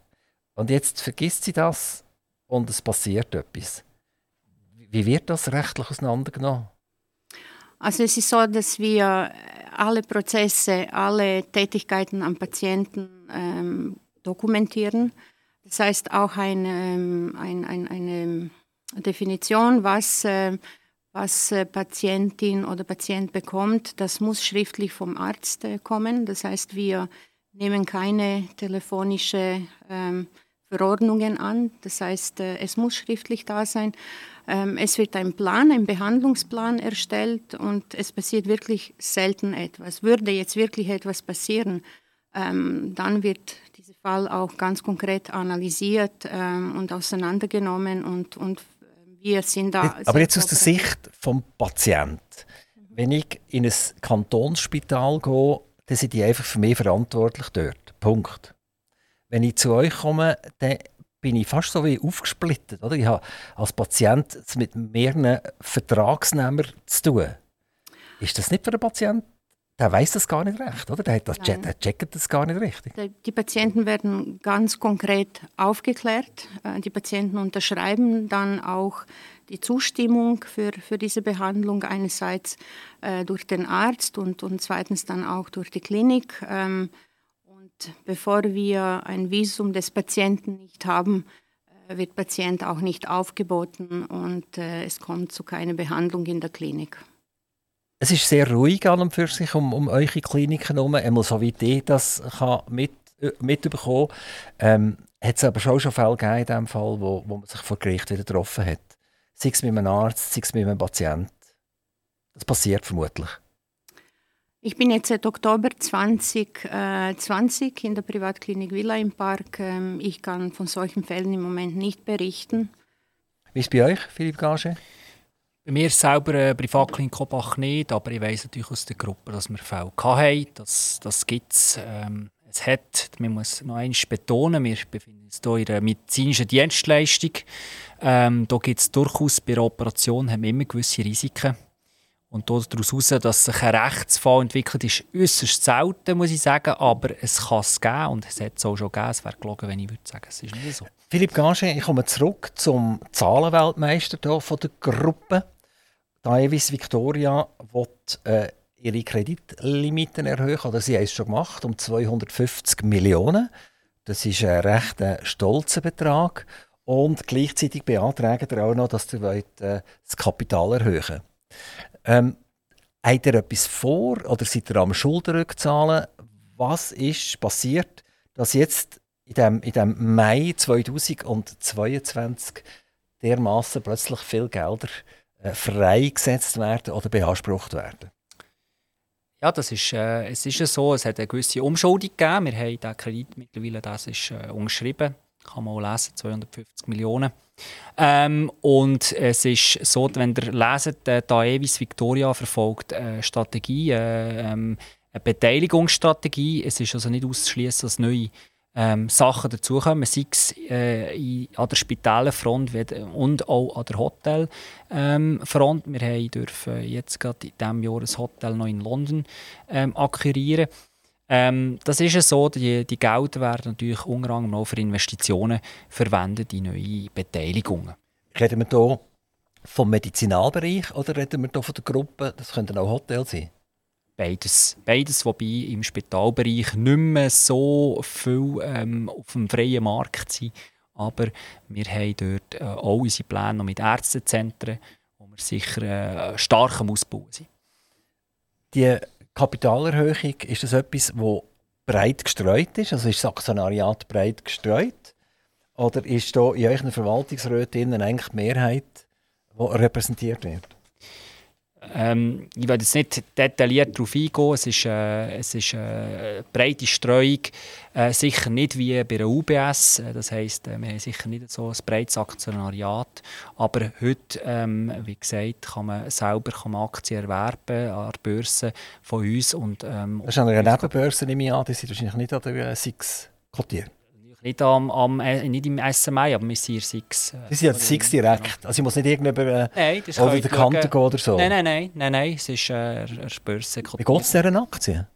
[SPEAKER 1] Und jetzt vergisst sie das und es passiert etwas. Wie wird das rechtlich auseinandergenommen?
[SPEAKER 2] Also es ist so, dass wir alle Prozesse, alle Tätigkeiten am Patienten ähm, dokumentieren. Das heißt auch eine, ähm, ein, ein, eine Definition, was, äh, was äh, Patientin oder Patient bekommt, das muss schriftlich vom Arzt äh, kommen. Das heißt, wir nehmen keine telefonische ähm, Verordnungen an. Das heißt, äh, es muss schriftlich da sein. Ähm, es wird ein Plan, ein Behandlungsplan erstellt und es passiert wirklich selten etwas. Würde jetzt wirklich etwas passieren, ähm, dann wird dieser Fall auch ganz konkret analysiert ähm, und auseinandergenommen und, und wir sind da.
[SPEAKER 1] Aber jetzt aus der Sicht vom Patienten, wenn ich in ein Kantonsspital gehe, dann sind die einfach für mich verantwortlich dort. Punkt. Wenn ich zu euch komme, dann bin ich fast so wie aufgesplittet. Oder? Ich habe als Patient mit mehreren Vertragsnehmern zu tun. Ist das nicht für den Patienten? Der weiß das gar nicht recht, oder? Der, hat das, der checkt das gar nicht richtig.
[SPEAKER 2] Die Patienten werden ganz konkret aufgeklärt. Äh, die Patienten unterschreiben dann auch die Zustimmung für, für diese Behandlung einerseits äh, durch den Arzt und, und zweitens dann auch durch die Klinik. Ähm, bevor wir ein Visum des Patienten nicht haben, äh, wird Patient auch nicht aufgeboten und äh, es kommt zu keiner Behandlung in der Klinik.
[SPEAKER 1] Es ist sehr ruhig an und für sich um, um eure Kliniken herum, einmal so wie ich das kann mit, äh, mitbekommen ähm, Hat es aber schon schon Fälle gegeben in dem Fall, wo, wo man sich vor Gericht wieder getroffen hat? Sei es mit einem Arzt, sei es mit einem Patienten. Das passiert vermutlich.
[SPEAKER 2] Ich bin jetzt seit Oktober 2020 äh, in der Privatklinik Villa im Park. Ähm, ich kann von solchen Fällen im Moment nicht berichten.
[SPEAKER 1] Wie ist es bei euch, Philipp Gage?
[SPEAKER 3] Bei mir selber äh, Privatklinik Kobach nicht, aber ich weiß natürlich aus der Gruppe, dass wir Fälle hatten. Das, das gibt es. Ähm, es hat, man muss noch einmal betonen, wir befinden uns hier in einer medizinischen Dienstleistung. Ähm, da gibt es durchaus bei der Operation haben wir immer gewisse Risiken. Und daraus heraus, dass sich ein Rechtsfall entwickelt, ist äußerst selten, muss ich sagen. Aber es kann es geben und es hat es auch schon gegeben. Es wäre gelogen, wenn ich würde sagen, es ist nicht so.
[SPEAKER 1] Philipp Gage, ich komme zurück zum Zahlenweltmeister hier von der Gruppe. Daevis Victoria will äh, ihre Kreditlimiten erhöhen, oder sie haben es schon gemacht, um 250 Millionen. Das ist ein recht äh, stolzer Betrag. Und gleichzeitig beantragt er auch noch, dass wollt, äh, das Kapital erhöhen ähm, Habt ihr etwas vor oder seid ihr am Schuldenrückzahlen? Was ist passiert, dass jetzt in dem, in dem Mai 2022 dermaßen plötzlich viel Gelder äh, freigesetzt werden oder beansprucht werden?
[SPEAKER 3] Ja, das ist, äh, es ist so, es hat eine gewisse Umschuldung gegeben. Wir haben den Kredit mittlerweile, das ist äh, umgeschrieben, kann man auch lesen, 250 Millionen. Ähm, und es ist so, wenn ihr leset, äh, Daevis Victoria verfolgt eine Strategie, äh, ähm, eine Beteiligungsstrategie. Es ist also nicht auszuschließen, dass neue ähm, Sachen dazukommen, sei es äh, an der Spitälenfront und auch an der Hotelfront. Ähm, wir haben dürfen jetzt gerade in diesem Jahr ein Hotel noch in London ähm, akquirieren. Ähm, das ist ja so, die, die Gelder werden natürlich unter anderem auch für Investitionen verwendet in neue Beteiligungen.
[SPEAKER 1] Reden wir hier vom Medizinalbereich oder reden wir hier von der Gruppe, das könnten auch Hotels sein?
[SPEAKER 3] Beides. Beides, wobei im Spitalbereich nicht mehr so viel ähm, auf dem freien Markt sind. Aber wir haben dort äh, auch unsere Pläne noch mit Ärztezentren, wo wir sicher äh, stark am Ausbauen sind.
[SPEAKER 1] Die Kapitalerhöhung, ist das etwas, das breit gestreut ist? Also ist das Aktionariat breit gestreut? Oder ist da in euren Verwaltungsräten eigentlich die Mehrheit, die repräsentiert wird?
[SPEAKER 3] Ähm, ich werde jetzt nicht detailliert darauf eingehen. Es ist, äh, es ist äh, eine breite Streuung. Äh, sicher nicht wie bei einer UBS. Äh, das heisst, äh, wir haben sicher nicht so ein breites Aktionariat. Aber heute, ähm, wie gesagt, kann man selber kann man Aktien erwerben an der Börse von uns. Und, ähm,
[SPEAKER 1] das ist an einer Nebenbörse, nehme ich an. Die sind wahrscheinlich nicht an der SIX kotiert.
[SPEAKER 3] Nicht, am, am, äh, nicht im SMI, aber wir sind hier Six.
[SPEAKER 1] Äh, Sie sind ja Six direkt. Also ich muss nicht irgendjemand äh, oder der Kante gehen oder so.
[SPEAKER 3] Nein, nein, nein, nein, nein. es ist äh, eine Börse.
[SPEAKER 1] Wie geht es dieser Aktie?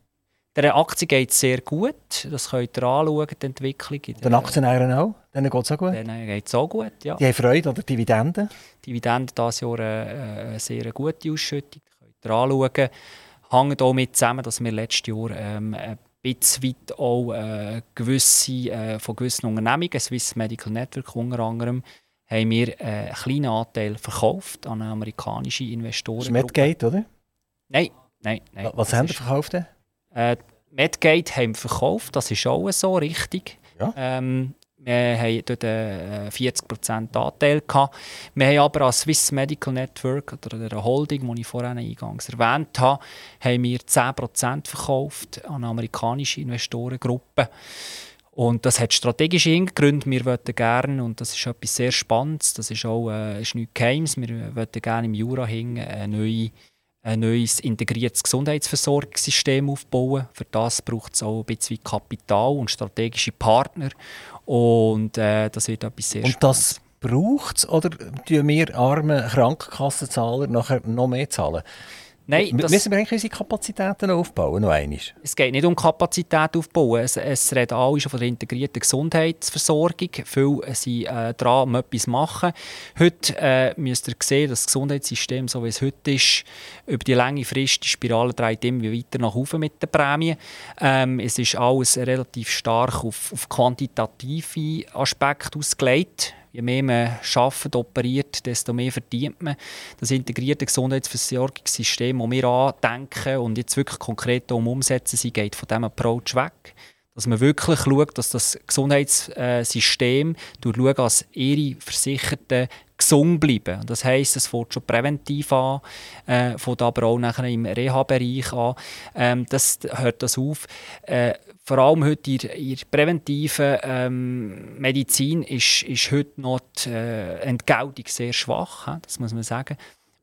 [SPEAKER 3] Der Aktie geht sehr gut. Das könnt ihr anschauen, die Entwicklung.
[SPEAKER 1] Den Aktionären auch? Denen geht es auch gut?
[SPEAKER 3] Denen geht es auch gut, ja.
[SPEAKER 1] Die haben Freude an der Dividende?
[SPEAKER 3] Dividende dieses Jahr eine, äh, eine sehr gute Ausschüttung. Das könnt ihr anschauen. Hängt auch mit zusammen, dass wir letztes Jahr ähm, bisschen weit auch äh, gewisse, äh, von gewissen Unternehmungen, Swiss Medical Network unter anderem, haben wir äh, einen kleinen Anteil verkauft an amerikanische Investoren. Das ist
[SPEAKER 1] Medgate, oder?
[SPEAKER 3] Nein, nein, nein.
[SPEAKER 1] Was haben wir verkauft?
[SPEAKER 3] Äh, Medgate haben wir verkauft, das ist auch so richtig. Ja. Ähm, wir haben dort einen 40% Anteil. Gehabt. Wir haben aber als Swiss Medical Network oder der Holding, die ich vorhin eingangs erwähnt habe, haben wir 10% verkauft an amerikanische Investorengruppe. Und das hat strategische Hintergründe. Wir wollten gerne, und das ist etwas sehr Spannendes, das ist auch äh, ist nichts Geheimes, wir wollten gerne im Jura hin eine neue ein neues integriertes Gesundheitsversorgungssystem aufbauen. Für das braucht es auch ein bisschen Kapital und strategische Partner. Und äh, das wird etwas sehr
[SPEAKER 1] Und das braucht es oder tun wir arme Krankenkassenzahler nachher noch mehr zahlen?
[SPEAKER 3] Nein,
[SPEAKER 1] das, müssen wir eigentlich unsere Kapazitäten aufbauen, noch einmal?
[SPEAKER 3] Es geht nicht um Kapazität aufbauen. Es, es reden alle schon von der integrierten Gesundheitsversorgung. Viele sind äh, dran, um etwas zu machen. Heute äh, müsst ihr sehen, dass das Gesundheitssystem, so wie es heute ist, über die lange Frist, die Spirale dreht immer weiter nach oben mit den Prämien. Ähm, es ist alles relativ stark auf, auf quantitative Aspekte ausgelegt je mehr man arbeitet, operiert, desto mehr verdient man. Das integrierte Gesundheitsversorgungssystem, das wir andenken und jetzt wirklich konkret um umsetzen, geht von diesem Approach weg. Dass man wirklich schaut, dass das Gesundheitssystem schaut, dass ihre Versicherten gesund bleiben. Das heisst, es fängt schon präventiv an, äh, fängt aber auch nachher im Reha-Bereich an. Ähm, das hört das auf. Äh, vor allem heute in, der präventiven ähm, Medizin ist, ist heute noch die äh, Entgeltung sehr schwach, das muss man sagen.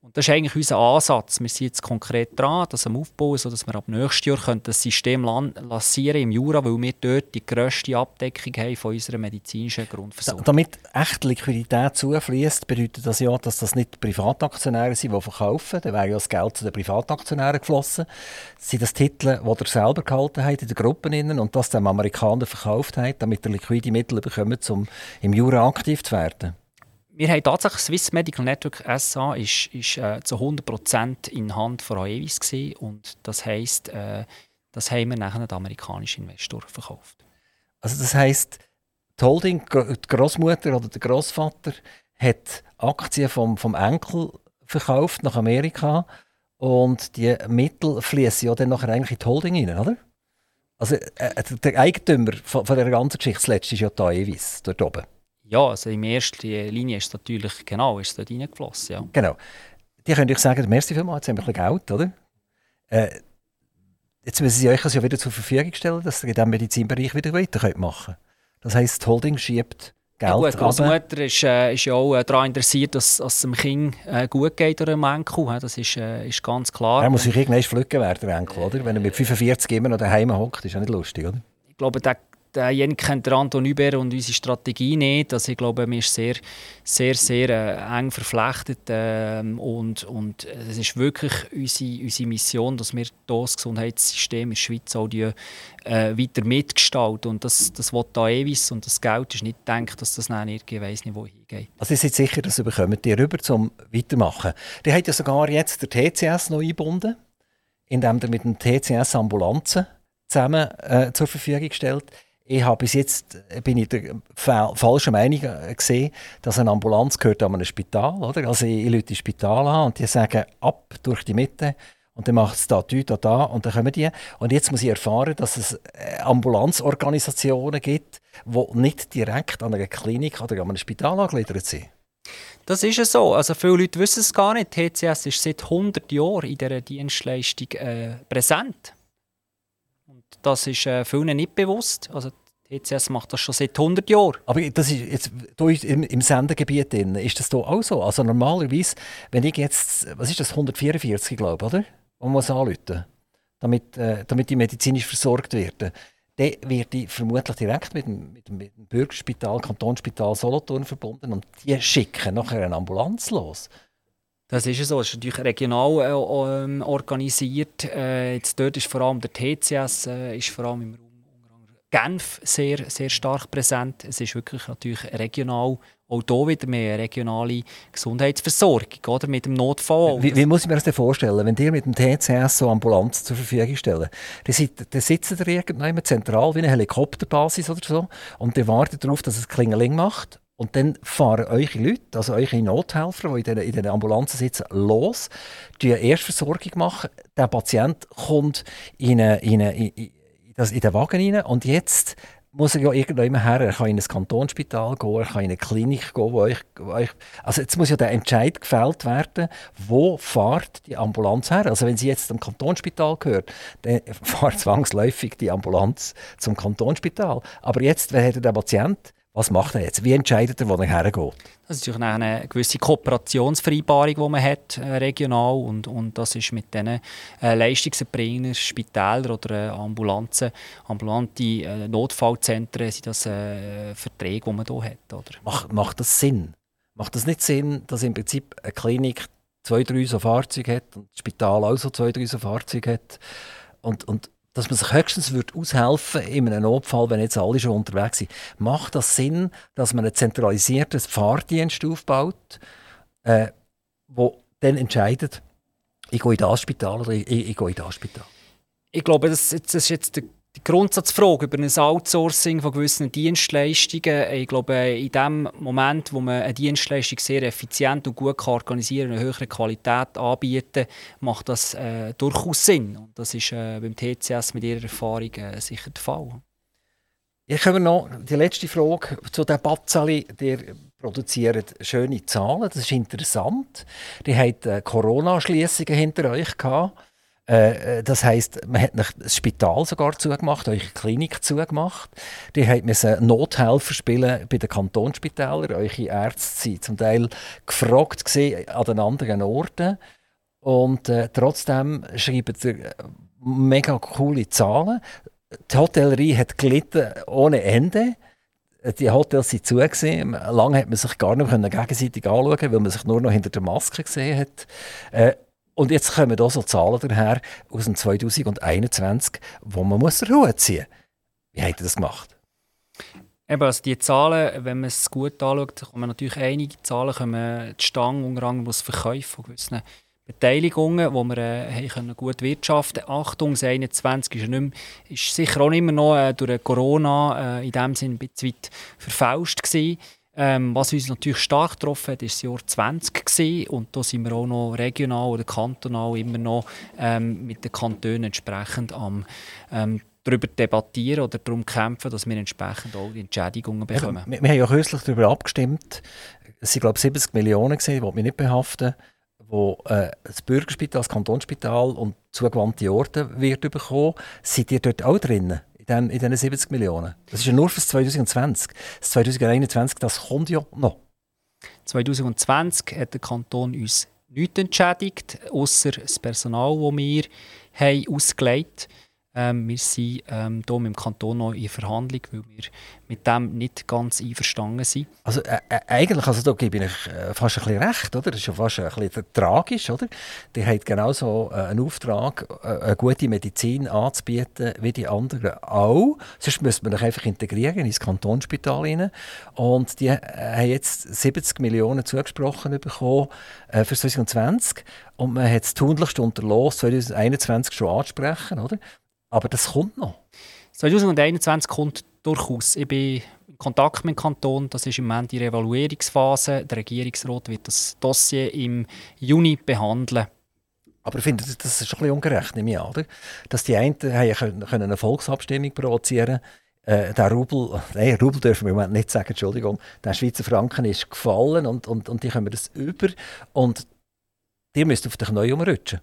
[SPEAKER 3] Und das ist eigentlich unser Ansatz. Wir sind jetzt konkret dran, das am Aufbauen, sodass wir ab nächstes Jahr das System lancieren im Jura, weil wir dort die grösste Abdeckung haben von unserer medizinischen Grundversorgung.
[SPEAKER 1] Damit echt Liquidität zufließt, bedeutet das ja, dass das nicht Privataktionäre sind, die verkaufen. Dann wäre ja das Geld zu den Privataktionären geflossen. Sind das Titel, die ihr selber gehalten habt in den Gruppen und das dem Amerikaner verkauft habt, damit ihr liquide Mittel bekommt, um im Jura aktiv zu werden?
[SPEAKER 3] Wir haben tatsächlich Swiss Medical Network SA ist, ist äh, zu 100% in Hand von Aevis gewesen, und das heisst, äh, das haben wir nachher den amerikanischen Investor verkauft.
[SPEAKER 1] Also das heisst, die Holding, die Großmutter oder der Großvater hat Aktien vom, vom Enkel verkauft nach Amerika und die Mittel fließen ja dann nachher eigentlich in die Holding rein, oder? Also äh, der Eigentümer von, von der ganzen Geschichte zuletzt ist ja die Aevis dort oben.
[SPEAKER 3] Ja, also in erster Linie ist es natürlich, genau, ist es dort reingeflossen, ja.
[SPEAKER 1] Genau. Die können euch sagen, merci vielmals, jetzt haben wir ein bisschen Geld, oder? Äh, jetzt müssen sie euch das ja wieder zur Verfügung stellen, dass ihr in diesem Medizinbereich wieder weitermachen könnt. Das heisst, die Holding schiebt Geld ja,
[SPEAKER 3] gut, Großmutter ist, äh, ist ja auch äh, daran interessiert, dass, dass es dem Kind äh, gut geht oder dem Enkel. Das ist, äh, ist ganz klar.
[SPEAKER 1] Er muss sich irgendwann pflücken werden, der Enkel, oder? Wenn er mit 45 immer noch daheim hockt, ist ja nicht lustig, oder?
[SPEAKER 3] Ich glaube, der derjenige kennt der Anton Hüber und unsere Strategie nicht. Also ich glaube, wir sind sehr, sehr, sehr äh, eng verflechtet ähm, und, und es ist wirklich unsere, unsere Mission, dass wir das Gesundheitssystem in der Schweiz auch die, äh, weiter mitgestalten. Und das, das will da ewig und das Geld ist nicht gedacht, dass das dann irgendwie weiss nicht, wo hingeht.
[SPEAKER 1] Also ihr seid sicher, dass ihr bekommt die rüber zum Weitermachen. Die hat ja sogar jetzt der TCS noch eingebunden, indem er mit dem TCS Ambulanzen zusammen äh, zur Verfügung stellt ich habe bis jetzt äh, bin ich der falschen Meinung äh, gesehen, dass eine Ambulanz gehört an einem Spital, oder? Also ich, ich ins Spital an und die sagen ab durch die Mitte und dann macht es da, da, da und dann kommen die. Und jetzt muss ich erfahren, dass es äh, Ambulanzorganisationen gibt, die nicht direkt an einer Klinik oder an einem Spital angegliedert sind.
[SPEAKER 3] Das ist es so. Also viele Leute wissen es gar nicht. TCS ist seit 100 Jahren in dieser Dienstleistung äh, präsent. Das ist äh, vielen nicht bewusst. Also ECS macht das schon seit 100 Jahren.
[SPEAKER 1] Aber das ist jetzt im, im Sendegebiet drin, ist das hier auch so? Also normalerweise, wenn ich jetzt, was ist das, 144, glaube ich, oder? Man muss anrufen, damit, äh, damit die medizinisch versorgt werden. Dann wird die vermutlich direkt mit dem, mit dem, mit dem Bürgerspital, Kantonsspital Solothurn verbunden und die schicken nachher eine Ambulanz los.
[SPEAKER 3] Das ist so. Es ist natürlich regional äh, ähm, organisiert. Äh, jetzt dort ist vor allem der TCS äh, ist vor allem im Raum Genf sehr, sehr stark präsent. Es ist wirklich natürlich regional, auch hier wieder mehr regionale Gesundheitsversorgung oder, mit dem Notfall.
[SPEAKER 1] Wie, wie muss ich mir das denn vorstellen, wenn ihr mit dem TCS so Ambulanz zur Verfügung stellen, dann, sitzt ihr irgendwann zentral wie eine Helikopterbasis oder so und ihr wartet darauf, dass es Klingeling macht und dann fahren eure Leute, also eure Nothelfer, die in den, in den Ambulanzen sitzen, los, die Erstversorgung machen. Der Patient kommt in eine, in eine, in das in den Wagen rein und jetzt muss er ja irgendwo her. Er kann in ein Kantonsspital gehen, er kann in eine Klinik gehen, wo euch, wo euch, also jetzt muss ja der Entscheid gefällt werden, wo fährt die Ambulanz her. Also wenn sie jetzt zum Kantonsspital gehört, dann [laughs] fährt zwangsläufig die Ambulanz zum Kantonsspital. Aber jetzt, hat der Patient? Was macht er jetzt? Wie entscheidet er, wo er hergeht?
[SPEAKER 3] Das ist natürlich eine gewisse Kooperationsvereinbarung, die man hat, äh, regional und, und das ist mit diesen äh, Leistungserbringern, Spitälern oder äh, Ambulanzen, ambulante äh, Notfallzentren sind das äh, Verträge, die man hier hat. Oder?
[SPEAKER 1] Macht, macht das Sinn? Macht das nicht Sinn, dass im Prinzip eine Klinik zwei, drei so Fahrzeuge hat und das Spital auch so zwei, drei so Fahrzeuge hat und, und dass man sich höchstens würde aushelfen in einem Notfall, wenn jetzt alle schon unterwegs sind. Macht das Sinn, dass man einen zentralisierten Fahrdienst aufbaut, äh, wo dann entscheidet, ich gehe in das Spital oder ich, ich, ich gehe in das Spital?
[SPEAKER 3] Ich glaube, das, das ist jetzt der die Grundsatzfrage über ein Outsourcing von gewissen Dienstleistungen. Ich glaube, in dem Moment, wo man eine Dienstleistung sehr effizient und gut organisieren kann, eine höhere Qualität anbieten, macht das äh, durchaus Sinn. Und das ist äh, beim TCS mit Ihrer Erfahrung äh, sicher der Fall.
[SPEAKER 1] Ich habe noch die letzte Frage zu den Bazzali. Der produziert schöne Zahlen, das ist interessant. Die hatten äh, Corona-Schließungen hinter euch gehabt. Äh, äh, das heißt, man hat das Spital sogar zugemacht, eure Klinik zugemacht. Die müssen Nothelfer spielen bei den Kantonsspitälern. Eure Ärzte sind zum Teil gefragt an den anderen Orten. Und äh, trotzdem schreiben sie äh, mega coole Zahlen. Die Hotellerie hat gelitten ohne Ende. Die Hotels waren zu. Lange hat man sich gar nicht gegenseitig anschauen weil man sich nur noch hinter der Maske gesehen hat. Äh, und jetzt kommen da so Zahlen daher aus dem 2021, wo man muss Ruhe ziehen muss. Wie habt ihr das gemacht?
[SPEAKER 3] Eben, also die Zahlen, wenn man es gut anschaut, kommen natürlich einige Zahlen kommen zustande, unter anderem aus Verkäufen von gewissen Beteiligungen, die wir äh, können gut wirtschaften konnten. Achtung, das 21 ist, nicht mehr, ist sicher auch immer noch äh, durch Corona äh, in dem Sinne ein bisschen weit verfauscht gewesen. Ähm, was uns natürlich stark getroffen hat, war das Jahr 20 gewesen. und da sind wir auch noch regional oder kantonal immer noch ähm, mit den Kantonen entsprechend am ähm, darüber debattieren oder darum kämpfen, dass wir entsprechend auch die Entschädigungen bekommen.
[SPEAKER 1] Wir, wir, haben ja kürzlich darüber abgestimmt. Es sind glaube ich 70 Millionen gewesen, die wir nicht behaften, wo äh, das Bürgerspital, das Kantonsspital und zugewandte Orte wird bekommen. Seid ihr dort auch drinnen? In, diesen 70 Millionen. Das ist ja nur für 2020. Das 2021, das kommt ja noch.
[SPEAKER 3] 2020 hat der Kanton uns nichts entschädigt, außer das Personal, das wir haben ausgelegt haben. Ähm, wir sind ähm, hier mit dem Kanton noch in Verhandlung, weil wir mit dem nicht ganz einverstanden sind.
[SPEAKER 1] Also äh, eigentlich, also da gebe ich äh, fast ein bisschen recht, oder? Das ist ja fast ein bisschen tragisch, oder? Die haben genauso äh, einen Auftrag, äh, eine gute Medizin anzubieten, wie die anderen auch. Sonst müsste man doch einfach integrieren ins Kantonsspital rein. Und die äh, haben jetzt 70 Millionen zugesprochen bekommen äh, für 2020 und man hat es tunlichst unterlassen, 2021 schon anzusprechen, oder? Aber das kommt noch.
[SPEAKER 3] 2021 kommt durchaus. Ich bin in Kontakt mit dem Kanton. Das ist im Moment die Evaluierungsphase. Der Regierungsrat wird das Dossier im Juni behandeln.
[SPEAKER 1] Aber ich finde, das ist ein bisschen ungerecht, nehme ich an, oder? Dass die einen können eine Volksabstimmung provozieren äh, der Rubel, nein, Rubel dürfen wir im Moment nicht sagen, Entschuldigung, der Schweizer Franken ist gefallen und, und, und die kommen das über und die müsst auf dich neu umrutschen.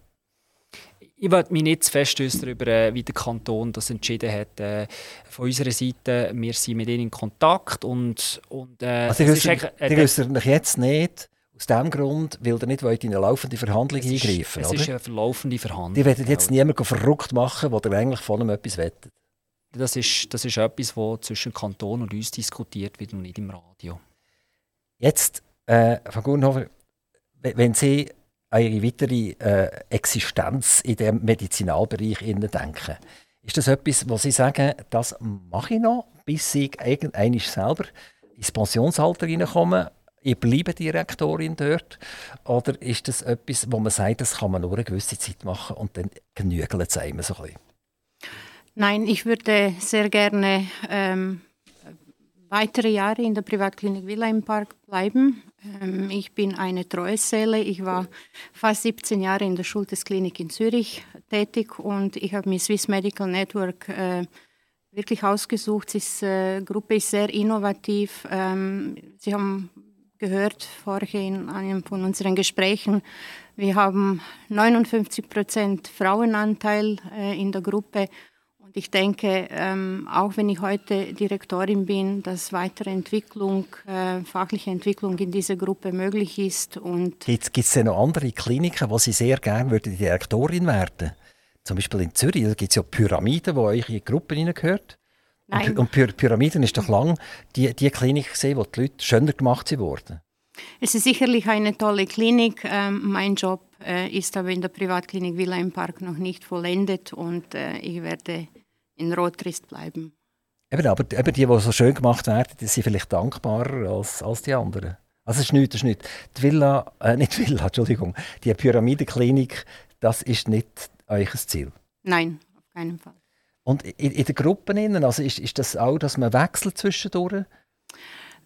[SPEAKER 3] Ich will mich nicht zu fest darüber, äh, wie der Kanton das entschieden hat. Äh, von unserer Seite, wir sind mit ihnen in Kontakt und, und
[SPEAKER 1] äh, also die wissen äh, jetzt nicht, aus dem Grund, weil ihr nicht in eine laufende Verhandlung es eingreifen
[SPEAKER 3] Es
[SPEAKER 1] oder?
[SPEAKER 3] ist eine laufende Verhandlung.
[SPEAKER 1] Die werden jetzt niemand verrückt machen, der eigentlich von ihm etwas wettet.
[SPEAKER 3] Das ist, das ist etwas, das zwischen Kanton und uns diskutiert wird und nicht im Radio.
[SPEAKER 1] Jetzt, äh, Frau Gurnhofer, wenn Sie ihre weitere äh, Existenz in dem Medizinalbereich denken. Ist das etwas, wo Sie sagen, das mache ich noch, bis ich irgendwann selber ins Pensionsalter reinkomme? Ich bleibe Direktorin dort? Oder ist das etwas, wo man sagt, das kann man nur eine gewisse Zeit machen und dann genügeln es einem so ein bisschen?
[SPEAKER 2] Nein, ich würde sehr gerne ähm, weitere Jahre in der Privatklinik Villa im Park bleiben. Ähm, ich bin eine treue Seele. Ich war fast 17 Jahre in der Schultesklinik in Zürich tätig und ich habe mir Swiss Medical Network äh, wirklich ausgesucht. Die äh, Gruppe ist sehr innovativ. Ähm, Sie haben gehört vorhin in einem von unseren Gesprächen, wir haben 59 Prozent Frauenanteil äh, in der Gruppe und ich denke, ähm, auch wenn ich heute Direktorin bin, dass weitere Entwicklung, äh, fachliche Entwicklung in dieser Gruppe möglich ist.
[SPEAKER 1] Gibt es denn noch andere Kliniken, wo Sie sehr gerne würden Direktorin werden Zum Beispiel in Zürich, da gibt es ja Pyramiden, wo euch in die Gruppe hineingehört. Nein. Und, und Pyramiden ist doch lang die, die Klinik gesehen, wo die Leute schöner gemacht wurden.
[SPEAKER 2] Es ist sicherlich eine tolle Klinik. Ähm, mein Job äh, ist aber in der Privatklinik Villa im Park noch nicht vollendet und äh, ich werde in Rotrist bleiben.
[SPEAKER 1] Eben, aber eben die, die so schön gemacht werden, die sind vielleicht dankbarer als, als die anderen. Also es ist nichts, das ist nichts. Die Villa, äh, nicht Villa, [laughs] Entschuldigung, die Pyramidenklinik, das ist nicht euch Ziel?
[SPEAKER 2] Nein, auf keinen Fall.
[SPEAKER 1] Und in, in den Gruppen innen, also ist, ist das auch, dass man wechselt zwischendurch?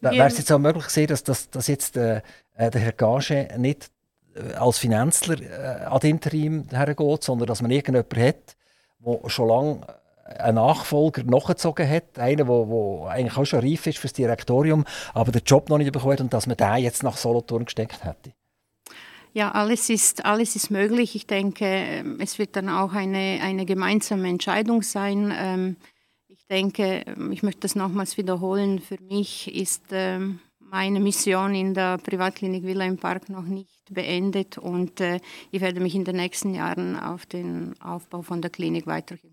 [SPEAKER 1] Wäre es jetzt auch möglich gewesen, dass, dass, dass jetzt äh, äh der Herr Gage nicht äh, als Finanzler äh, ad interim hergeht, sondern dass man irgendjemanden hat, der schon lange einen Nachfolger nachgezogen hat, einer, der eigentlich auch schon reif ist für das Direktorium, aber den Job noch nicht bekommen hat und dass man den jetzt nach Solothurn gesteckt hätte?
[SPEAKER 2] Ja, alles ist, alles ist möglich. Ich denke, ähm, es wird dann auch eine, eine gemeinsame Entscheidung sein. Ähm, ich denke, ähm, ich möchte das nochmals wiederholen. Für mich ist meine Mission in der Privatklinik Villa im Park noch nicht beendet und äh, ich werde mich in den nächsten Jahren auf den Aufbau von der Klinik weiterhin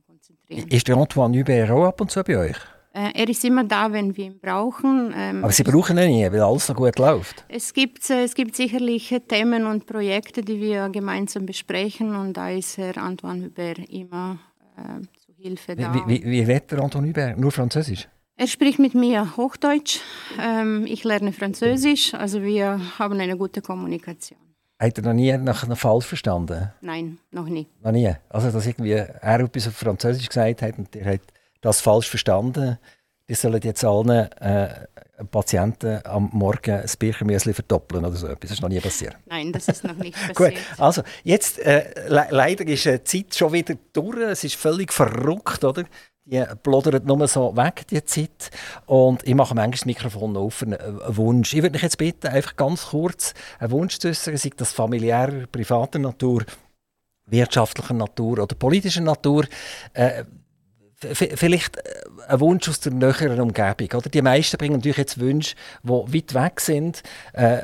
[SPEAKER 2] konzentrieren.
[SPEAKER 1] Ist der Antoine Hubert auch ab und zu bei euch?
[SPEAKER 2] Äh, er ist immer da, wenn wir ihn brauchen.
[SPEAKER 1] Ähm, Aber Sie brauchen ihn nie, weil alles so gut läuft.
[SPEAKER 2] Es gibt, äh, es gibt sicherlich Themen und Projekte, die wir gemeinsam besprechen und da ist Herr Antoine Hubert immer äh, zu Hilfe da.
[SPEAKER 1] Wie, wie, wie redet der Antoine Hubert? Nur Französisch?
[SPEAKER 2] Er spricht mit mir Hochdeutsch, ähm, ich lerne Französisch, also wir haben eine gute Kommunikation.
[SPEAKER 1] Hat er noch nie nach einem Fall verstanden?
[SPEAKER 2] Nein, noch nie.
[SPEAKER 1] Noch nie? Also, dass irgendwie er etwas auf Französisch gesagt hat und er hat das falsch verstanden. Die sollen jetzt allen äh, Patienten am Morgen das Birchenmüsli verdoppeln oder so etwas. Das ist noch nie passiert.
[SPEAKER 2] Nein, das ist noch nicht [laughs] passiert.
[SPEAKER 1] Gut, also jetzt äh, le leider ist die Zeit schon wieder durch. Es ist völlig verrückt, oder? Die plodert nur so weg, die Zeit. Und ich mache manchmal das Mikrofon auf für einen Wunsch. Ich würde mich jetzt bitten, einfach ganz kurz einen Wunsch zu äußern, sei das familiärer, privater Natur, wirtschaftlicher Natur oder politischer Natur. Äh, vielleicht äh, ein Wunsch aus der näheren Umgebung. Oder? Die meisten bringen natürlich jetzt Wünsche, die weit weg sind, äh,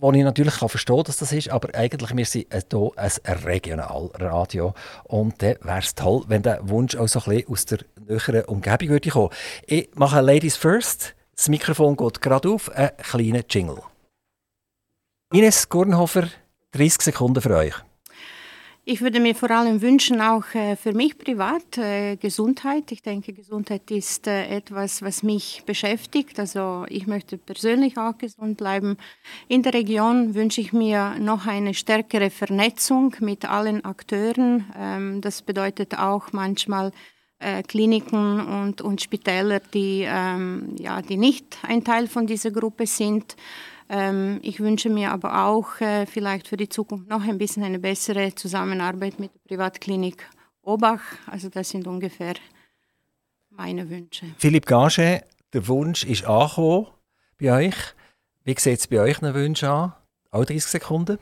[SPEAKER 1] wo ich natürlich kann verstehen dass das ist, aber eigentlich wir sind hier ein Regionalradio und dann wäre es toll, wenn der Wunsch auch so ein bisschen aus der näheren Umgebung würde kommen. Ich mache Ladies First, das Mikrofon geht gerade auf, ein kleiner Jingle. Ines Gurnhofer, 30 Sekunden für euch.
[SPEAKER 2] Ich würde mir vor allem wünschen, auch äh, für mich privat, äh, Gesundheit. Ich denke, Gesundheit ist äh, etwas, was mich beschäftigt. Also ich möchte persönlich auch gesund bleiben. In der Region wünsche ich mir noch eine stärkere Vernetzung mit allen Akteuren. Ähm, das bedeutet auch manchmal Kliniken und, und Spitäler, die, ähm, ja, die nicht ein Teil von dieser Gruppe sind. Ähm, ich wünsche mir aber auch äh, vielleicht für die Zukunft noch ein bisschen eine bessere Zusammenarbeit mit der Privatklinik Obach. Also das sind ungefähr meine Wünsche.
[SPEAKER 1] Philipp Gage, der Wunsch ist angekommen bei euch. Wie sieht es bei euch einen Wunsch an? Auch 30 Sekunden?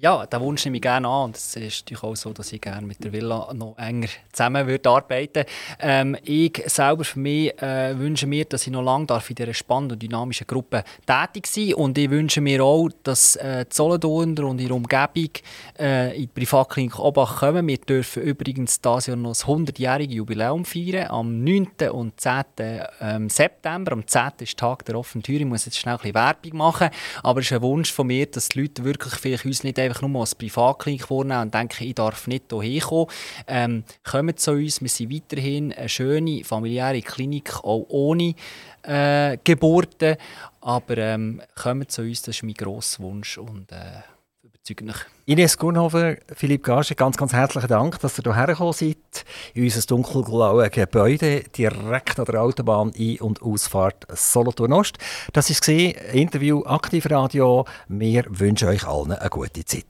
[SPEAKER 3] Ja, den Wunsch nehme ich gerne an. Und es ist natürlich auch so, dass ich gerne mit der Villa noch enger zusammen würde arbeiten ähm, Ich selber für mich äh, wünsche mir, dass ich noch lange darf in dieser spannenden und dynamischen Gruppe tätig sein Und ich wünsche mir auch, dass äh, die Solothurner und ihre Umgebung äh, in die Privatklinik Obach kommen. Wir dürfen übrigens dieses Jahr noch das 100-jährige Jubiläum feiern, am 9. und 10. Ähm, September. Am 10. ist Tag der offenen Tür. Ich muss jetzt schnell ein bisschen Werbung machen. Aber es ist ein Wunsch von mir, dass die Leute wirklich vielleicht uns nicht einfach nur als Privatklinik vornehmen und denken, ich darf nicht hierher kommen. Ähm, kommt zu uns, wir sind weiterhin eine schöne familiäre Klinik, auch ohne äh, Geburten. Aber ähm, kommt zu uns, das ist mein grosser Wunsch und äh, überzeugt
[SPEAKER 1] Ines Gurnhofer, Philipp Gage, ganz, ganz herzlichen Dank, dass ihr hierher gekommen seid. In unser dunkelblaues Gebäude, direkt an der Autobahn Ein- und Ausfahrt Solothurn Ost. Das war Interview Aktivradio. Wir wünschen euch allen eine gute Zeit.